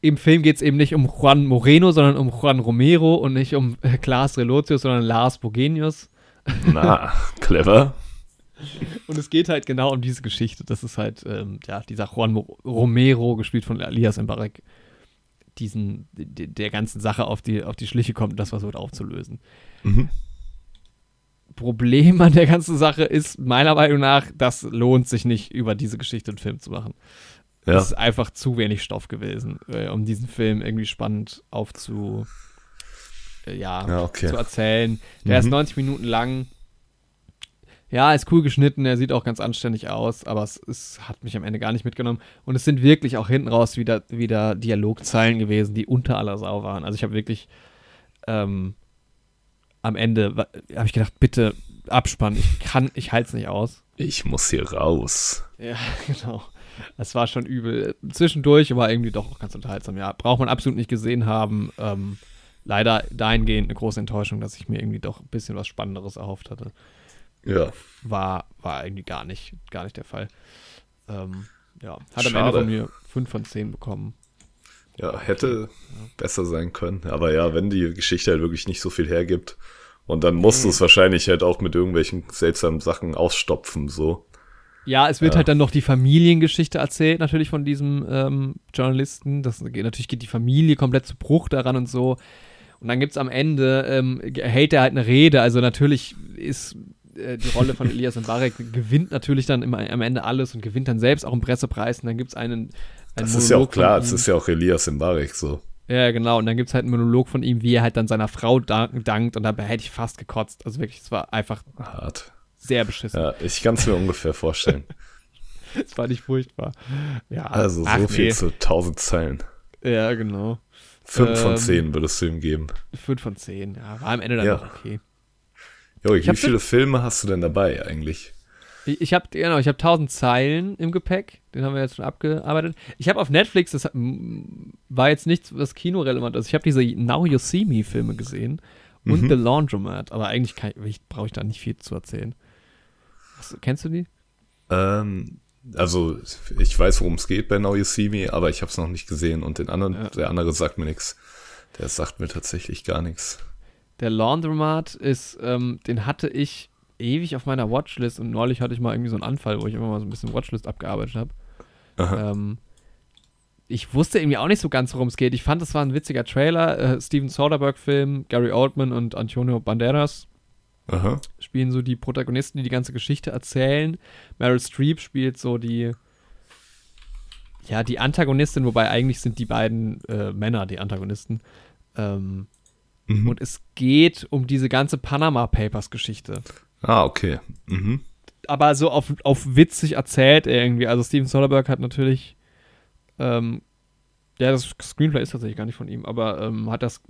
im Film geht es eben nicht um Juan Moreno, sondern um Juan Romero und nicht um äh, Klaas Relotius, sondern Lars Bogenius. Na, clever. Und es geht halt genau um diese Geschichte. Das ist halt, ähm, ja, dieser Juan Mo Romero, gespielt von Elias Mbarek, diesen, de- der ganzen Sache auf die, auf die Schliche kommt und das versucht aufzulösen. Mhm. Problem an der ganzen Sache ist, meiner Meinung nach, das lohnt sich nicht, über diese Geschichte einen Film zu machen. Ja. Es ist einfach zu wenig Stoff gewesen, äh, um diesen Film irgendwie spannend aufzu, äh, ja, Ja, okay. zu erzählen. Der ist Mhm. 90 Minuten lang. Ja, ist cool geschnitten, er sieht auch ganz anständig aus, aber es, es hat mich am Ende gar nicht mitgenommen. Und es sind wirklich auch hinten raus wieder, wieder Dialogzeilen gewesen, die unter aller Sau waren. Also ich habe wirklich ähm, am Ende habe ich gedacht, bitte Abspann, ich kann, ich halte es nicht aus. Ich muss hier raus. Ja, genau. Es war schon übel. Zwischendurch war irgendwie doch auch ganz unterhaltsam. Ja, braucht man absolut nicht gesehen haben. Ähm, leider dahingehend eine große Enttäuschung, dass ich mir irgendwie doch ein bisschen was Spannenderes erhofft hatte. Ja. War, war irgendwie gar nicht, gar nicht der Fall. Ähm, ja, hat am Schade. Ende von mir 5 von 10 bekommen. Ja, hätte besser sein können. Aber ja, wenn die Geschichte halt wirklich nicht so viel hergibt. Und dann musst du Mhm. es wahrscheinlich halt auch mit irgendwelchen seltsamen Sachen ausstopfen, so. Ja, es wird Ja. halt dann noch die Familiengeschichte erzählt, natürlich von diesem ähm, Journalisten. Das geht, natürlich geht die Familie komplett zu Bruch daran und so. Und dann gibt es am Ende, ähm, hält er halt eine Rede. Also natürlich ist äh, die Rolle von Elias Mbarek gewinnt natürlich dann immer am Ende alles und gewinnt dann selbst auch einen Pressepreis. Und dann gibt es einen, Das ist ja auch Monolog von klar, es ist ja auch Elias Mbarek so. Ja, genau. Und dann gibt es halt einen Monolog von ihm, wie er halt dann seiner Frau dank, dankt. Und dabei hätte ich fast gekotzt. Also wirklich, es war einfach Hart. sehr beschissen. Ja, ich kann es mir ungefähr vorstellen. Das war nicht furchtbar. Ja, Also so viel nee. zu 1000 Zeilen. Ja, genau. Fünf von Ähm, zehn würdest du ihm geben. 5 von 10. Ja, war am Ende dann Ja. noch okay. Jo, wie viele Filme hast du denn dabei eigentlich? Ich, habe genau, ich habe 1000 Zeilen im Gepäck. Den haben wir jetzt schon abgearbeitet. Ich habe auf Netflix, das war jetzt nichts, was kinorelevant ist. Ich habe diese Now You See Me Filme gesehen und Mhm. The Laundromat. Aber eigentlich brauche ich da nicht viel zu erzählen. Du- kennst du die? Ähm, also ich weiß, worum es geht bei Now You See Me, aber ich habe es noch nicht gesehen und den anderen, Ja. der andere sagt mir nichts. Der sagt mir tatsächlich gar nichts. Der Laundromat ist, ähm, den hatte ich ewig auf meiner Watchlist und neulich hatte ich mal irgendwie so einen Anfall, wo ich immer mal so ein bisschen Watchlist abgearbeitet habe. Ähm, ich wusste irgendwie auch nicht so ganz, worum es geht. Ich fand, es war ein witziger Trailer. Äh, Steven Soderbergh-Film, Gary Oldman und Antonio Banderas Aha. spielen so die Protagonisten, die die ganze Geschichte erzählen. Meryl Streep spielt so die, ja, die Antagonistin, wobei eigentlich sind die beiden äh, Männer die Antagonisten. Ähm, Mhm. und es geht um diese ganze Panama Papers Geschichte. Ah, okay. Mhm. Aber so auf, auf witzig erzählt irgendwie. Also Steven Soderbergh hat natürlich, ähm, ja, das Screenplay ist tatsächlich gar nicht von ihm, aber ähm, hat das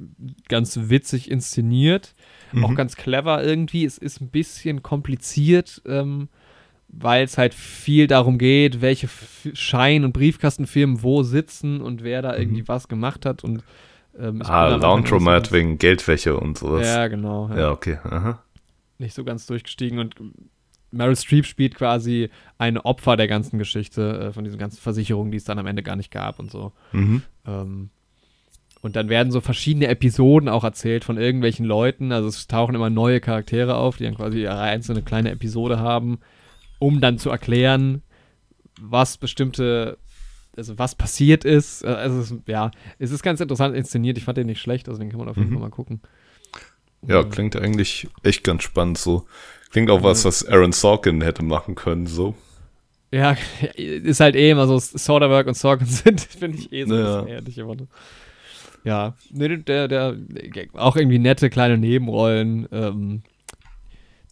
ganz witzig inszeniert. Auch Mhm. ganz clever irgendwie. Es ist ein bisschen kompliziert, ähm, weil es halt viel darum geht, welche Schein- und Briefkastenfirmen wo sitzen und wer da irgendwie was gemacht hat. Und, ähm, Ah, Laundromat wegen Geldwäsche und sowas. Ja, genau. Ja. Ja, okay. Aha. Nicht so ganz durchgestiegen. Und Meryl Streep spielt quasi ein Opfer der ganzen Geschichte, äh, von diesen ganzen Versicherungen, die es dann am Ende gar nicht gab und so. Mhm. Ähm, und dann werden so verschiedene Episoden auch erzählt von irgendwelchen Leuten. Also es tauchen immer neue Charaktere auf, die dann quasi ihre einzelne kleine Episode haben, um dann zu erklären, was bestimmte, also was passiert ist. Äh, Also es, ist- ja, es ist ganz interessant inszeniert. Ich fand den nicht schlecht, also den kann man auf jeden Mhm. Fall mal gucken. Ja, Ähm, klingt eigentlich echt ganz spannend so. Klingt auch was, was Aaron Sorkin hätte machen können, so. Ja, ist halt eh immer so, Soderbergh und Sorkin sind, finde ich eh so ein Ja. bisschen ähnlich immer. ne? Ja, nee, der, der, auch irgendwie nette kleine Nebenrollen. Ähm,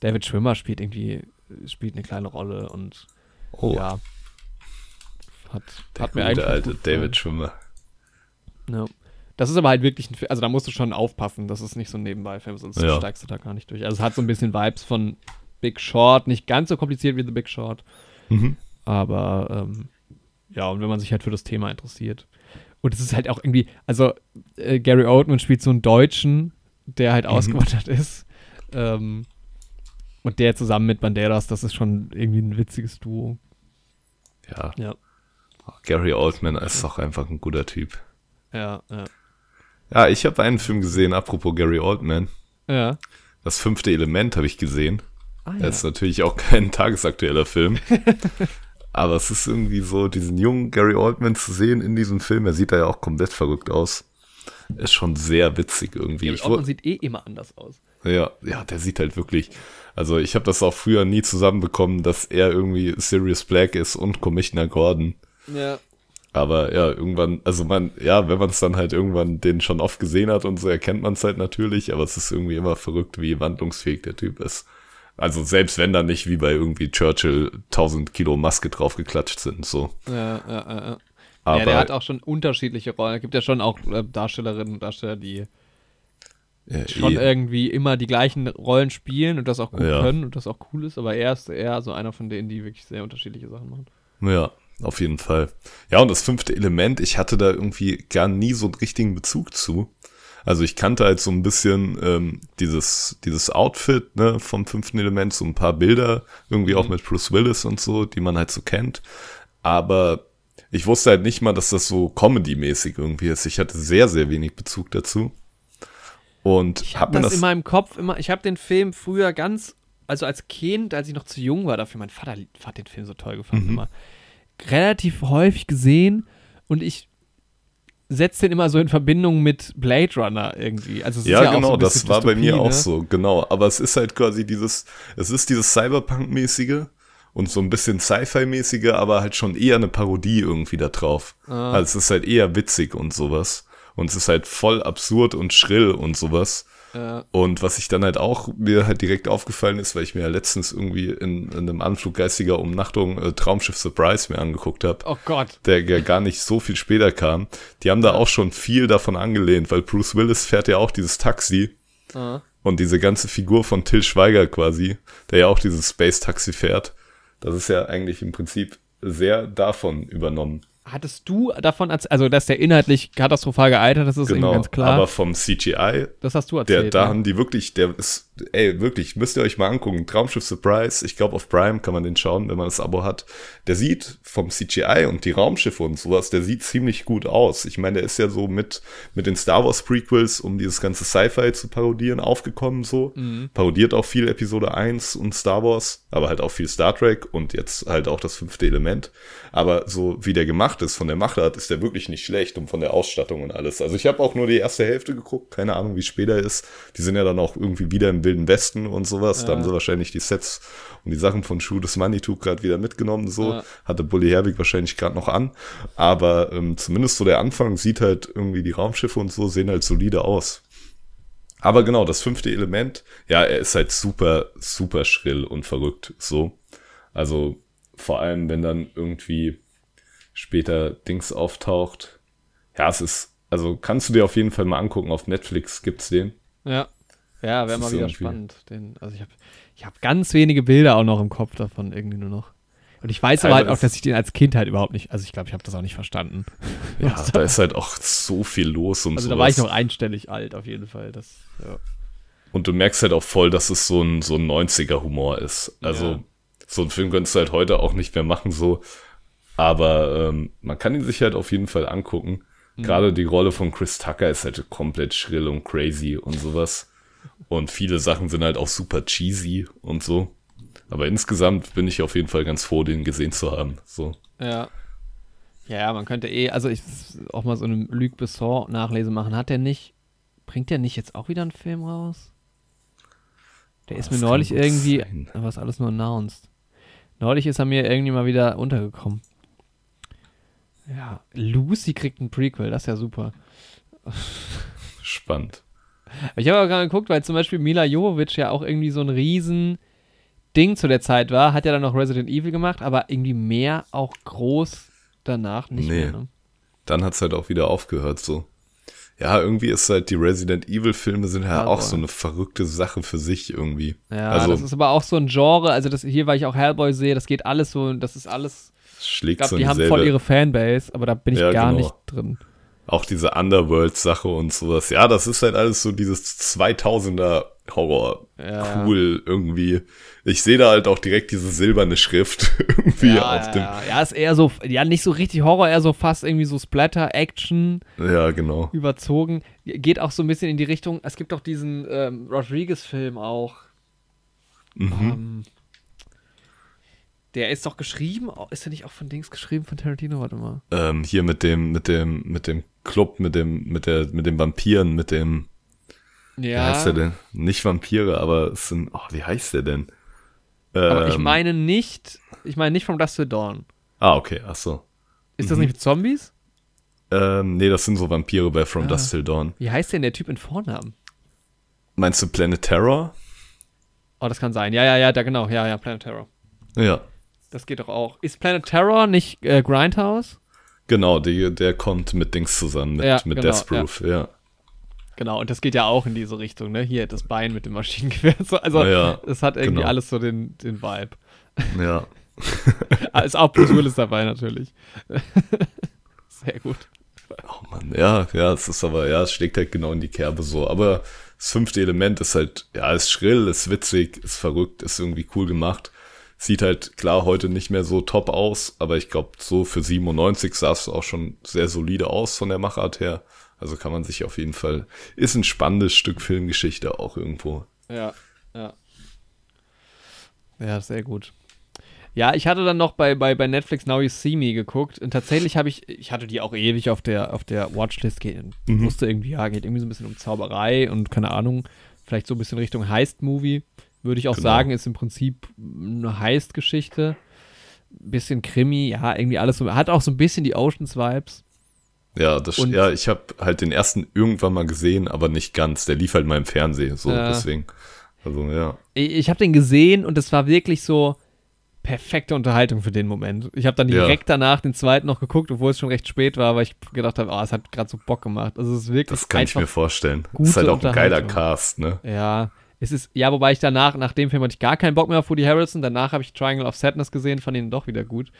David Schwimmer spielt irgendwie, spielt eine kleine Rolle und Oh, ja. Hat, der hat mir eigentlich ganz alte. David Schwimmer. Ja. Das ist aber halt wirklich ein Film, also da musst du schon aufpassen, das ist nicht so ein Nebenbei-Film, sonst Ja. steigst du da gar nicht durch. Also es hat so ein bisschen Vibes von Big Short, nicht ganz so kompliziert wie The Big Short, Mhm. aber ähm, ja, und wenn man sich halt für das Thema interessiert. Und es ist halt auch irgendwie, also äh, Gary Oldman spielt so einen Deutschen, der halt Mhm. ausgewandert ist. Ähm, und der zusammen mit Banderas, das ist schon irgendwie ein witziges Duo. Ja. Ja. Gary Oldman ist doch einfach ein guter Typ. Ja, ja. Ja, ich habe einen Film gesehen, apropos Gary Oldman. Ja. Das fünfte Element habe ich gesehen. Ah, ja. Das ist natürlich auch kein tagesaktueller Film. Aber es ist irgendwie so, diesen jungen Gary Oldman zu sehen in diesem Film, er sieht da ja auch komplett verrückt aus. Ist schon sehr witzig irgendwie. Gary Oldman sieht eh immer anders aus. ja, ja, der sieht halt wirklich. Also ich habe das auch früher nie zusammenbekommen, dass er irgendwie Sirius Black ist und Commissioner Gordon. Ja. Aber ja, irgendwann, also man, ja, wenn man es dann halt irgendwann den schon oft gesehen hat und so, erkennt man es halt natürlich, aber es ist irgendwie immer verrückt, wie wandlungsfähig der Typ ist. Also selbst wenn da nicht wie bei irgendwie Churchill 1000 Kilo Maske draufgeklatscht sind, so. Ja, ja, ja, ja. Aber ja, der hat auch schon unterschiedliche Rollen. Es gibt ja schon auch äh, Darstellerinnen und Darsteller, die äh, schon eh- irgendwie immer die gleichen Rollen spielen und das auch gut Ja. können und das auch cool ist, aber er ist eher so einer von denen, die wirklich sehr unterschiedliche Sachen machen. Ja, auf jeden Fall. Ja, und das fünfte Element, ich hatte da irgendwie gar nie so einen richtigen Bezug zu. Also ich kannte halt so ein bisschen ähm, dieses, dieses Outfit ne, vom fünften Element, so ein paar Bilder, irgendwie auch mit Bruce Willis und so, die man halt so kennt. Aber ich wusste halt nicht mal, dass das so Comedy-mäßig irgendwie ist. Ich hatte sehr, sehr wenig Bezug dazu. Und Ich hab habe mir das, das. in meinem Kopf immer, ich habe den Film früher ganz, also als Kind, als ich noch zu jung war dafür, mein Vater hat den Film so toll gefunden, Mhm. immer relativ häufig gesehen und ich setze den immer so in Verbindung mit Blade Runner irgendwie. Also es ist Ja, ja auch so genau, ein das war bei mir Dystopie, auch ne? so, genau. Aber es ist halt quasi dieses, es ist dieses Cyberpunk-mäßige und so ein bisschen Sci-Fi-mäßige, aber halt schon eher eine Parodie irgendwie da drauf. Ah. Also es ist halt eher witzig und sowas. Und es ist halt voll absurd und schrill und sowas. Ja. Und was ich dann halt auch mir halt direkt aufgefallen ist, weil ich mir ja letztens irgendwie in, in einem Anflug geistiger Umnachtung äh, Traumschiff Surprise mir angeguckt habe. Oh Gott. Der ja gar nicht so viel später kam. Die haben da auch schon viel davon angelehnt, weil Bruce Willis fährt ja auch dieses Taxi. Uh. Und diese ganze Figur von Till Schweiger quasi, der ja auch dieses Space Taxi fährt, das ist ja eigentlich im Prinzip sehr davon übernommen hattest du davon, also dass der inhaltlich katastrophal gealtert, das ist genau, ganz klar. Aber vom CGI, das hast du erzählt. Der, da ja. haben die wirklich, der ist, ey, wirklich, müsst ihr euch mal angucken. Traumschiff Surprise, ich glaube auf Prime kann man den schauen, wenn man das Abo hat. Der sieht vom CGI und die Raumschiffe und sowas, der sieht ziemlich gut aus. Ich meine, der ist ja so mit, mit den Star Wars Prequels, um dieses ganze Sci-Fi zu parodieren, aufgekommen so. Mhm. Parodiert auch viel Episode 1 und Star Wars, aber halt auch viel Star Trek und jetzt halt auch das fünfte Element. Aber so wie der gemacht ist, von der Machart, ist der wirklich nicht schlecht und von der Ausstattung und alles. Also ich habe auch nur die erste Hälfte geguckt, keine Ahnung, wie später ist. Die sind ja dann auch irgendwie wieder im Wilden Westen und sowas. Ja. Da haben sie wahrscheinlich die Sets und die Sachen von Schuh des Manitou gerade wieder mitgenommen. So ja. hatte Bully Herbig wahrscheinlich gerade noch an. Aber ähm, zumindest so der Anfang sieht halt irgendwie die Raumschiffe und so sehen halt solide aus. Aber genau, das fünfte Element, ja, er ist halt super, super schrill und verrückt, so. Also vor allem, wenn dann irgendwie später Dings auftaucht. Ja, es ist, also kannst du dir auf jeden Fall mal angucken, auf Netflix gibt's den. Ja. Ja, wäre mal wieder spannend. Den, also ich habe ich hab ganz wenige Bilder auch noch im Kopf davon, irgendwie nur noch. Und ich weiß aber halt auch, dass ich den als Kind halt überhaupt nicht, also ich glaube, ich habe das auch nicht verstanden. Ja, da ist halt auch so viel los und so. Also sowas. da war ich noch einstellig alt, auf jeden Fall. Das, ja. Und du merkst halt auch voll, dass es so ein, so ein 90er-Humor ist. Also ja. so einen Film könntest du halt heute auch nicht mehr machen, so. Aber ähm, man kann ihn sich halt auf jeden Fall angucken. Mhm. Gerade die Rolle von Chris Tucker ist halt komplett schrill und crazy und sowas. Und viele Sachen sind halt auch super cheesy und so. Aber insgesamt bin ich auf jeden Fall ganz froh, den gesehen zu haben. So. Ja. Ja, man könnte eh, also ich auch mal so eine Luc Besson Nachlese machen. Hat der nicht, bringt der nicht jetzt auch wieder einen Film raus? Der oh, ist mir neulich irgendwie, sein. was alles nur announced. Neulich ist er mir irgendwie mal wieder untergekommen. Ja, Lucy kriegt ein Prequel, das ist ja super. Spannend. Ich habe aber gerade geguckt, weil zum Beispiel Mila Jovovich ja auch irgendwie so ein riesen Ding zu der Zeit war, hat ja dann noch Resident Evil gemacht, aber irgendwie mehr auch groß danach nicht nee. mehr. Ne? Dann hat es halt auch wieder aufgehört so. Ja, irgendwie ist halt die Resident Evil Filme sind ja also. auch so eine verrückte Sache für sich irgendwie. Ja, also, das ist aber auch so ein Genre, also das hier, weil ich auch Hellboy sehe, das geht alles so, das ist alles schlägt ich glaub, so Die haben voll ihre Fanbase, aber da bin ich ja, gar genau. nicht drin. Auch diese Underworld-Sache und sowas. Ja, das ist halt alles so dieses 2000er Horror. Ja. Cool irgendwie. Ich sehe da halt auch direkt diese silberne Schrift irgendwie ja, auf dem. Ja, ist eher so, ja, nicht so richtig Horror, eher so fast irgendwie so Splatter-Action. Ja, genau. Überzogen. Geht auch so ein bisschen in die Richtung, es gibt doch diesen ähm, Rodriguez-Film auch. Mhm. Ähm, der ist doch geschrieben, ist der nicht auch von Dings geschrieben von Tarantino? Warte mal. Ähm, hier mit dem, mit dem, mit dem Club, mit dem, mit der, mit den Vampiren, mit dem. Ja. Wie heißt der denn? Nicht Vampire, aber es sind. Oh, wie heißt der denn? Ähm, aber ich ähm, meine nicht, ich meine nicht from Dust to Dawn. Ah, okay, ach so. Ist mhm. das nicht mit Zombies? Ähm, nee, das sind so Vampire bei From ah. Dust Till Dawn. Wie heißt denn der Typ in Vornamen? Meinst du Planet Terror? Oh, das kann sein. Ja, ja, ja, da genau. Ja, ja, Planet Terror. Ja. Das geht doch auch. Ist Planet Terror nicht äh, Grindhouse? Genau, die, der kommt mit Dings zusammen, mit, ja, mit genau, Death Proof, ja. ja. Genau, und das geht ja auch in diese Richtung, ne? Hier das Bein mit dem Maschinengewehr. Also, ja, es hat irgendwie genau. alles so den, den Vibe. Ja. Ist auch Bruce Willis dabei, natürlich. Sehr gut. Oh Mann, ja, ja, es ist aber, ja, es schlägt halt genau in die Kerbe so. Aber das fünfte Element ist halt, ja, ist schrill, ist witzig, ist verrückt, ist irgendwie cool gemacht. Sieht halt klar heute nicht mehr so top aus, aber ich glaube, so für 97 sah es auch schon sehr solide aus von der Machart her. Also kann man sich auf jeden Fall, ist ein spannendes Stück Filmgeschichte auch irgendwo. Ja, ja. Ja, sehr gut. Ja, ich hatte dann noch bei, bei, bei Netflix Now You See Me geguckt und tatsächlich habe ich, ich hatte die auch ewig auf der, auf der Watchlist, gehen. mhm. wusste irgendwie, ja, geht irgendwie so ein bisschen um Zauberei und keine Ahnung, vielleicht so ein bisschen Richtung Heist-Movie würde ich auch genau. sagen, ist im Prinzip eine Heist-Geschichte. Bisschen Krimi, ja, irgendwie alles so. Hat auch so ein bisschen die Oceans-Vibes. Ja, das, Und- ja ich habe halt den ersten irgendwann mal gesehen, aber nicht ganz. Der lief halt mal im Fernsehen, so Ja. deswegen. Also ja. Ich, ich habe den gesehen und es war wirklich so perfekte Unterhaltung für den Moment. Ich habe dann Ja. direkt danach den zweiten noch geguckt, obwohl es schon recht spät war, weil ich gedacht habe, oh, es hat gerade so Bock gemacht. Also es ist wirklich Das kann ich mir vorstellen. Das ist halt auch ein geiler. Cast, ne? Ja, es ist, ja, wobei ich danach, nach dem Film hatte ich gar keinen Bock mehr auf Woody Harrelson. Danach habe ich Triangle of Sadness gesehen, fand ihn doch wieder gut.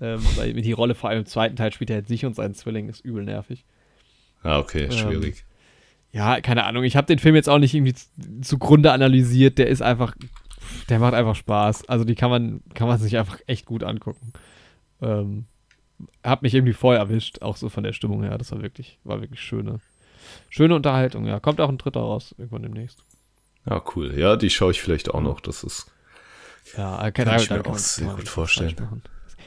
Ähm, weil die Rolle vor allem im zweiten Teil spielt er halt sich und seinen Zwilling, ist übel nervig. Ah, okay, schwierig. Ja, keine Ahnung, ich habe den Film jetzt auch nicht irgendwie zu- zugrunde analysiert. Der ist einfach, der macht einfach Spaß. Also die kann man, kann man sich einfach echt gut angucken. Ähm, hat mich irgendwie voll erwischt, auch so von der Stimmung her. Das war wirklich, war wirklich schöne, schöne Unterhaltung. Ja, kommt auch ein dritter raus irgendwann demnächst. Ja, cool. Ja, die schaue ich vielleicht auch noch. Das ist. Ja, Kann da- ich mir kann auch sehr kann gut vorstellen.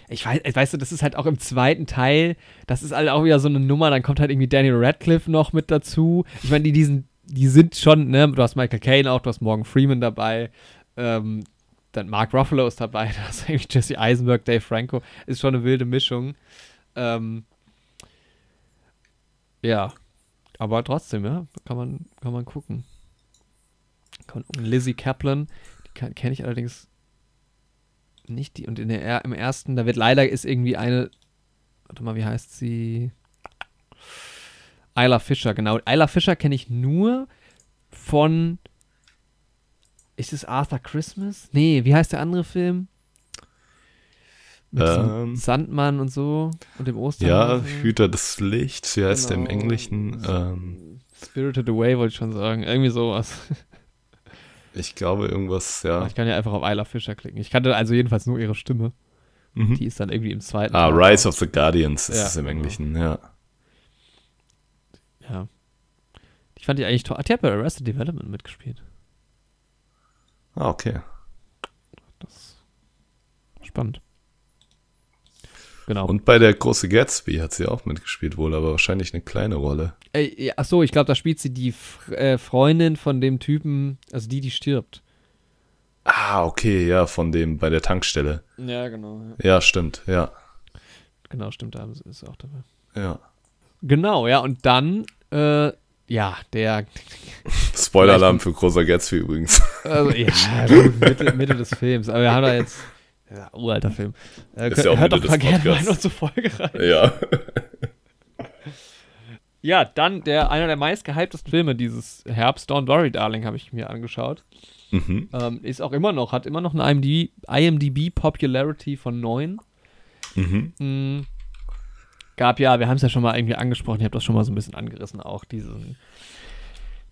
Ich weiß, weißt du, das ist halt auch im zweiten Teil, das ist halt auch wieder so eine Nummer, dann kommt halt irgendwie Daniel Radcliffe noch mit dazu. Ich meine, die, diesen, die sind schon, ne, du hast Michael Caine auch, du hast Morgan Freeman dabei, ähm, dann Mark Ruffalo ist dabei, da hast irgendwie Jesse Eisenberg, Dave Franco, ist schon eine wilde Mischung. Ähm, ja, aber trotzdem, ja, kann man, kann man gucken. Gucken. Lizzie Kaplan, die kenne ich allerdings nicht die und in der er- im ersten, da wird leider ist irgendwie eine warte mal, wie heißt sie? Isla Fischer, genau. Isla Fischer kenne ich nur von ist es Arthur Christmas? Nee, wie heißt der andere Film? Mit Ähm. Sandmann und so und dem Ostern. Ja, Hüter des Lichts, wie heißt der im Genau. Englischen? Ähm, Spirited Away wollte ich schon sagen. Irgendwie sowas. ich glaube, irgendwas, ja. Ich kann ja einfach auf Isla Fischer klicken. Ich kannte also jedenfalls nur ihre Stimme. Mhm. Die ist dann irgendwie im zweiten. Ah, Teil. Rise of the Guardians ist Ja, es im genau. Englischen, ja. Ja. Ich fand die eigentlich toll. Ah, die hat bei Arrested Development mitgespielt. Ah, okay. Das ist spannend. Genau. Und bei der große Gatsby hat sie auch mitgespielt, wohl, aber wahrscheinlich eine kleine Rolle. Ey, ja, achso, ich glaube, da spielt sie die F äh, Freundin von dem Typen, also die, die stirbt. Ah, okay, ja, von dem bei der Tankstelle. Ja, genau. Ja, stimmt, ja. Genau, stimmt, da ist sie auch dabei. Ja. Genau, ja, und dann, äh, ja, der, Spoiler-Alarm für großer Gatsby übrigens. also, ja, Mitte, Mitte des Films, aber wir haben da jetzt, ja, uralter Film. Äh, Ist ja auch hört Mitte doch mal gerne mal in unsere Folge rein. ja. Ja, dann der, einer der meistgehyptesten Filme dieses Herbst, Don't Worry Darling, habe ich mir angeschaut. Mhm. Ähm, ist auch immer noch, hat immer noch eine IMDb, IMDb Popularity von 9. Mhm. Mm, gab ja, wir haben es ja schon mal irgendwie angesprochen, ich habe das schon mal so ein bisschen angerissen, auch diesen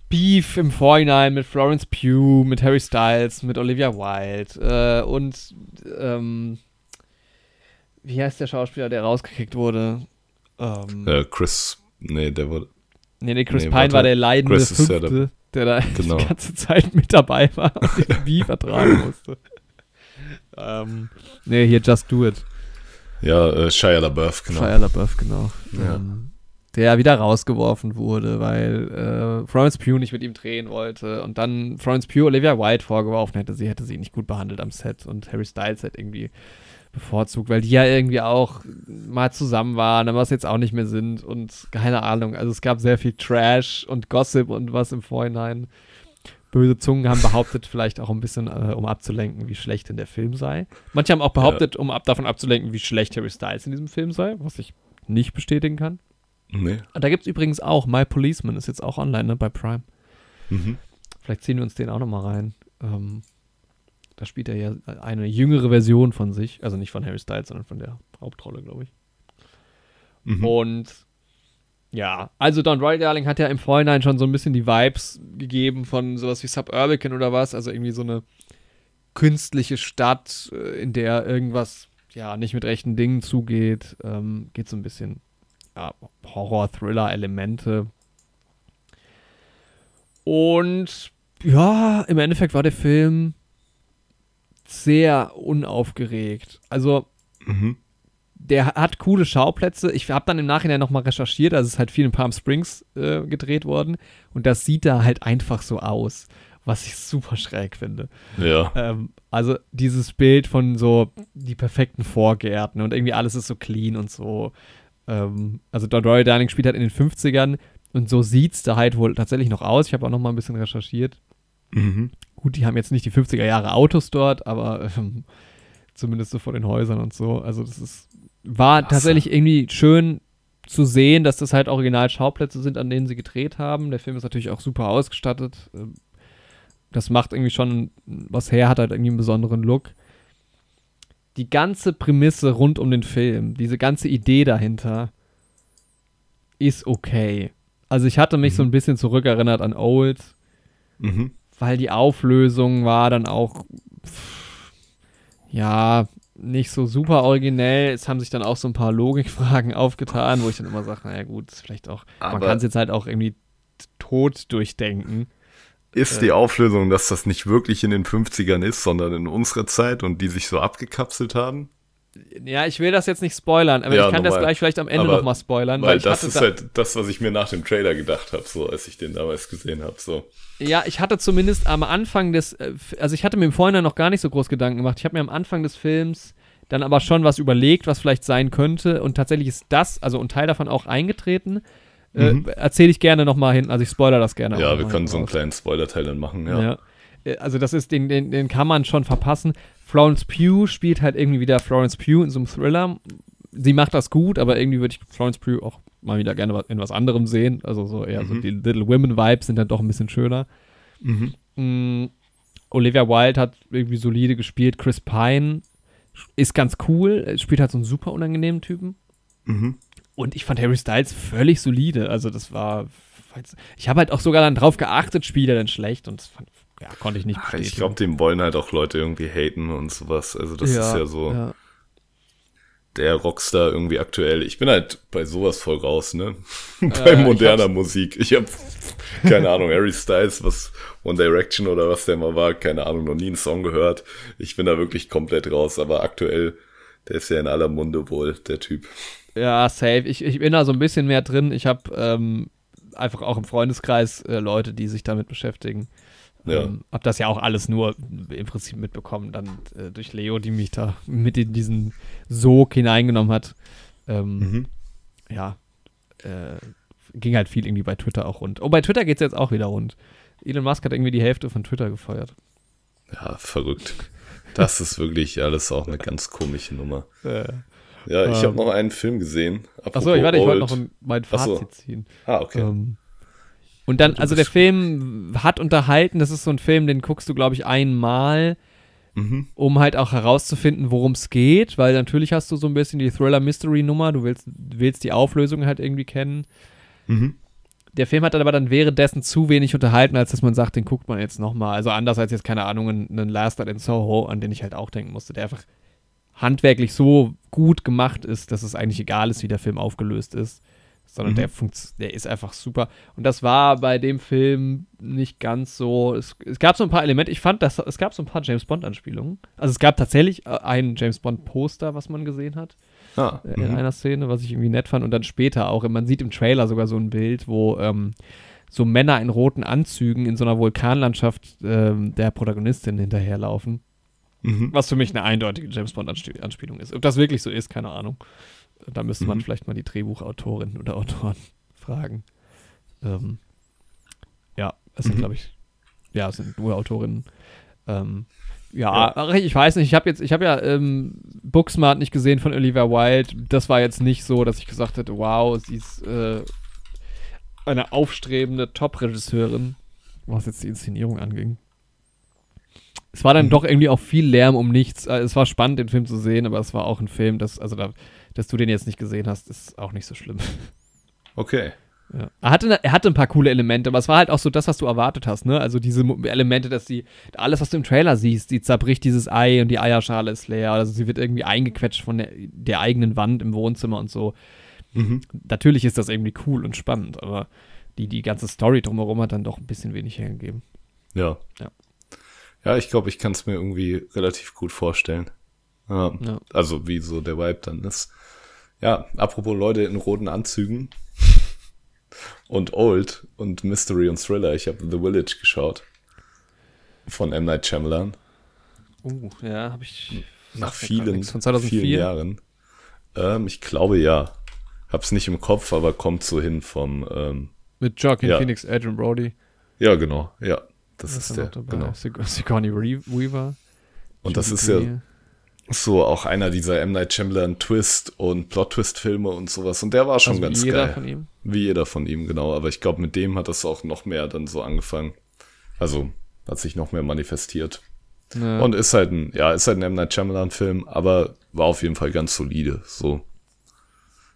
Beef im Vorhinein mit Florence Pugh, mit Harry Styles, mit Olivia Wilde äh, und ähm, wie heißt der Schauspieler, der rausgekickt wurde? Ähm, Äh, Chris, nee, der wurde. nee, nee, Chris nee, Pine war der leidende Chris ist ja Fünfte, der da Genau. die ganze Zeit mit dabei war und den Beef ertragen musste. ähm, nee, hier Just Do It. Ja, äh, Shia LaBeouf, genau. Shia LaBeouf, genau. Ja. Ähm, der wieder rausgeworfen wurde, weil äh, Florence Pugh nicht mit ihm drehen wollte und dann Florence Pugh Olivia White vorgeworfen hätte, sie hätte sie nicht gut behandelt am Set und Harry Styles hat irgendwie bevorzugt, weil die ja irgendwie auch mal zusammen waren, aber es jetzt auch nicht mehr sind und keine Ahnung. Also es gab sehr viel Trash und Gossip und was im Vorhinein. Böse Zungen haben behauptet, vielleicht auch ein bisschen, äh, um abzulenken, wie schlecht denn der Film sei. Manche haben auch behauptet, um ab davon abzulenken, wie schlecht Harry Styles in diesem Film sei, was ich nicht bestätigen kann. Nee. Da gibt es übrigens auch My Policeman, ist jetzt auch online, ne, bei Prime. Mhm. Vielleicht ziehen wir uns den auch nochmal rein. Ähm, da spielt er ja eine jüngere Version von sich, also nicht von Harry Styles, sondern von der Hauptrolle, glaube ich. Mhm. Und ja, also Don Roy Darling hat ja im Vorhinein schon so ein bisschen die Vibes gegeben von sowas wie Suburbican oder was, also irgendwie so eine künstliche Stadt, äh, in der irgendwas ja nicht mit rechten Dingen zugeht. Ähm, geht so ein bisschen ja, Horror-Thriller-Elemente. Und ja, im Endeffekt war der Film sehr unaufgeregt. Also Mhm. der hat coole Schauplätze. Ich habe dann im Nachhinein nochmal recherchiert, also es ist halt viel in Palm Springs äh, gedreht worden und das sieht da halt einfach so aus, was ich super schräg finde. Ja. Ähm, also dieses Bild von so die perfekten Vorgärten und irgendwie alles ist so clean und so. Ähm, also Roy Darling spielt halt in den 50ern und so sieht es da halt wohl tatsächlich noch aus. Ich habe auch noch mal ein bisschen recherchiert. Mhm. Gut, die haben jetzt nicht die 50er Jahre Autos dort, aber ähm, zumindest so vor den Häusern und so. Also das ist, war Klasse. tatsächlich irgendwie schön zu sehen, dass das halt original Schauplätze sind, an denen sie gedreht haben. Der Film ist natürlich auch super ausgestattet. Ähm, Das macht irgendwie schon was her, hat halt irgendwie einen besonderen Look. Die ganze Prämisse rund um den Film, diese ganze Idee dahinter, ist okay. Also ich hatte mich Mhm. so ein bisschen zurückerinnert an Old, Mhm. weil die Auflösung war dann auch pff, ja nicht so super originell. Es haben sich dann auch so ein paar Logikfragen aufgetan, wo ich dann immer sage, naja gut, ist vielleicht auch, man Aber- kann es jetzt halt auch irgendwie tot durchdenken. Ist die Auflösung, dass das nicht wirklich in den 50ern ist, sondern in unserer Zeit und die sich so abgekapselt haben? Ja, ich will das jetzt nicht spoilern, aber Ja, ich kann das normal. gleich vielleicht am Ende nochmal spoilern. Weil ich das ist da- halt das, was ich mir nach dem Trailer gedacht habe, so als ich den damals gesehen habe. So. Ja, ich hatte zumindest am Anfang des, äh, also ich hatte mir im Vorhinein noch gar nicht so groß Gedanken gemacht. Ich habe mir am Anfang des Films dann aber schon was überlegt, was vielleicht sein könnte. Und tatsächlich ist das, also ein Teil davon auch eingetreten. Äh, Mhm. Erzähle ich gerne nochmal hin, also ich spoiler das gerne. Ja, wir können so einen raus. kleinen Spoiler-Teil dann machen, ja. Ja. Äh, Also das ist, den, den, den kann man schon verpassen. Florence Pugh spielt halt irgendwie wieder Florence Pugh in so einem Thriller. Sie macht das gut, aber irgendwie würde ich Florence Pugh auch mal wieder gerne in was anderem sehen. Also so eher so Mhm. die Little Women Vibes sind dann doch ein bisschen schöner. Mhm. Mm, Olivia Wilde hat irgendwie solide gespielt. Chris Pine ist ganz cool. Spielt halt so einen super unangenehmen Typen. Mhm. Und ich fand Harry Styles völlig solide. Also das war. Ich habe halt auch sogar dann drauf geachtet, spielt er denn schlecht und das fand, ja, konnte ich nicht Ach, bestätigen. Ich glaube, dem wollen halt auch Leute irgendwie haten und sowas. Also das ist ja so Ja. der Rockstar irgendwie aktuell. Ich bin halt bei sowas voll raus, ne? bei ich moderner hab's- Musik. Ich habe keine Ahnung, Harry Styles, was One Direction oder was der mal war, keine Ahnung, noch nie einen Song gehört. Ich bin da wirklich komplett raus, aber aktuell, der ist ja in aller Munde wohl, der Typ. Ja, safe. Ich, ich bin da so ein bisschen mehr drin. Ich habe ähm, einfach auch im Freundeskreis äh, Leute, die sich damit beschäftigen. Ja. Ähm, hab das ja auch alles nur im Prinzip mitbekommen, dann äh, durch Leo, die mich da mit in diesen Sog hineingenommen hat. Ähm, Mhm. Ja, äh, ging halt viel irgendwie bei Twitter auch rund. Oh, bei Twitter geht's jetzt auch wieder rund. Elon Musk hat irgendwie die Hälfte von Twitter gefeuert. Ja, verrückt. Das ist wirklich alles auch eine ganz komische Nummer. Äh, Ja, ich Ähm. habe noch einen Film gesehen. achso, ich warte, ich wollte noch ein, mein Ach so. Fazit ziehen. Ah, okay. Ähm, und dann, also der Film hat unterhalten, das ist so ein Film, den guckst du, glaube ich, einmal, Mhm. um halt auch herauszufinden, worum es geht, weil natürlich hast du so ein bisschen die Thriller-Mystery-Nummer, du willst, willst die Auflösung halt irgendwie kennen. Mhm. Der Film hat dann aber dann währenddessen zu wenig unterhalten, als dass man sagt, den guckt man jetzt nochmal. Also anders als jetzt, keine Ahnung, einen Last Night in Soho, an den ich halt auch denken musste, der einfach handwerklich so gut gemacht ist, dass es eigentlich egal ist, wie der Film aufgelöst ist. Sondern Mhm. der, funkt, der ist einfach super. Und das war bei dem Film nicht ganz so. Es, es gab so ein paar Elemente. Ich fand, dass, es gab so ein paar James Bond-Anspielungen. Also es gab tatsächlich äh, ein James Bond-Poster, was man gesehen hat Ah, äh, in mhm. einer Szene, was ich irgendwie nett fand. Und dann später auch, man sieht im Trailer sogar so ein Bild, wo ähm, so Männer in roten Anzügen in so einer Vulkanlandschaft ähm, der Protagonistin hinterherlaufen. Mhm. Was für mich eine eindeutige James Bond-Anspielung ist. Ob das wirklich so ist, keine Ahnung. Da müsste man Mhm. vielleicht mal die Drehbuchautorinnen oder Autoren fragen. Ähm, ja, es sind, Mhm. glaube ich, ja, es sind nur Autorinnen. Ähm, ja, ach, ich weiß nicht, ich habe jetzt, ich habe ja ähm, Booksmart nicht gesehen von Olivia Wilde. Das war jetzt nicht so, dass ich gesagt hätte, wow, sie ist äh, eine aufstrebende Top-Regisseurin, was jetzt die Inszenierung anging. Es war dann Mhm. doch irgendwie auch viel Lärm um nichts. Äh, Es war spannend, den Film zu sehen, aber es war auch ein Film, das, also da, dass du den jetzt nicht gesehen hast, ist auch nicht so schlimm. Okay. Ja. Er, hatte, er hatte ein paar coole Elemente, aber es war halt auch so das, was du erwartet hast, ne? Also diese Elemente, dass die, alles, was du im Trailer siehst, die zerbricht dieses Ei und die Eierschale ist leer, also sie wird irgendwie eingequetscht von der, der eigenen Wand im Wohnzimmer und so. Mhm. Natürlich ist das irgendwie cool und spannend, aber die, die ganze Story drumherum hat dann doch ein bisschen wenig hergegeben. Ja. Ja. Ja, ich glaube, ich kann es mir irgendwie relativ gut vorstellen. Ja. Ja. Also, wie so der Vibe dann ist. Ja, apropos Leute in roten Anzügen und Old und Mystery und Thriller. Ich habe The Village geschaut. Von M. Night Shyamalan. Uh, ja, habe ich. Nach vielen, nichts. Von 2004. vielen Jahren. Ähm, ich glaube ja. Hab's nicht im Kopf, aber kommt so hin vom. Ähm, Mit Joaquin Ja. Phoenix, Adrian Brody. ja, genau. Ja, das ist ist da der. Genau. Sig Sigourney Weaver. Und das ist ja so auch einer dieser M. Night Shyamalan Twist und Plot-Twist-Filme und sowas. Und der war schon Also ganz jeder geil. von ihm. Wie jeder von ihm, genau. Aber ich glaube, mit dem hat das auch noch mehr dann so angefangen. Also hat sich noch mehr manifestiert. Ja. Und ist halt ein, ja, ist halt ein M. Night Shyamalan-Film, aber war auf jeden Fall ganz solide. So.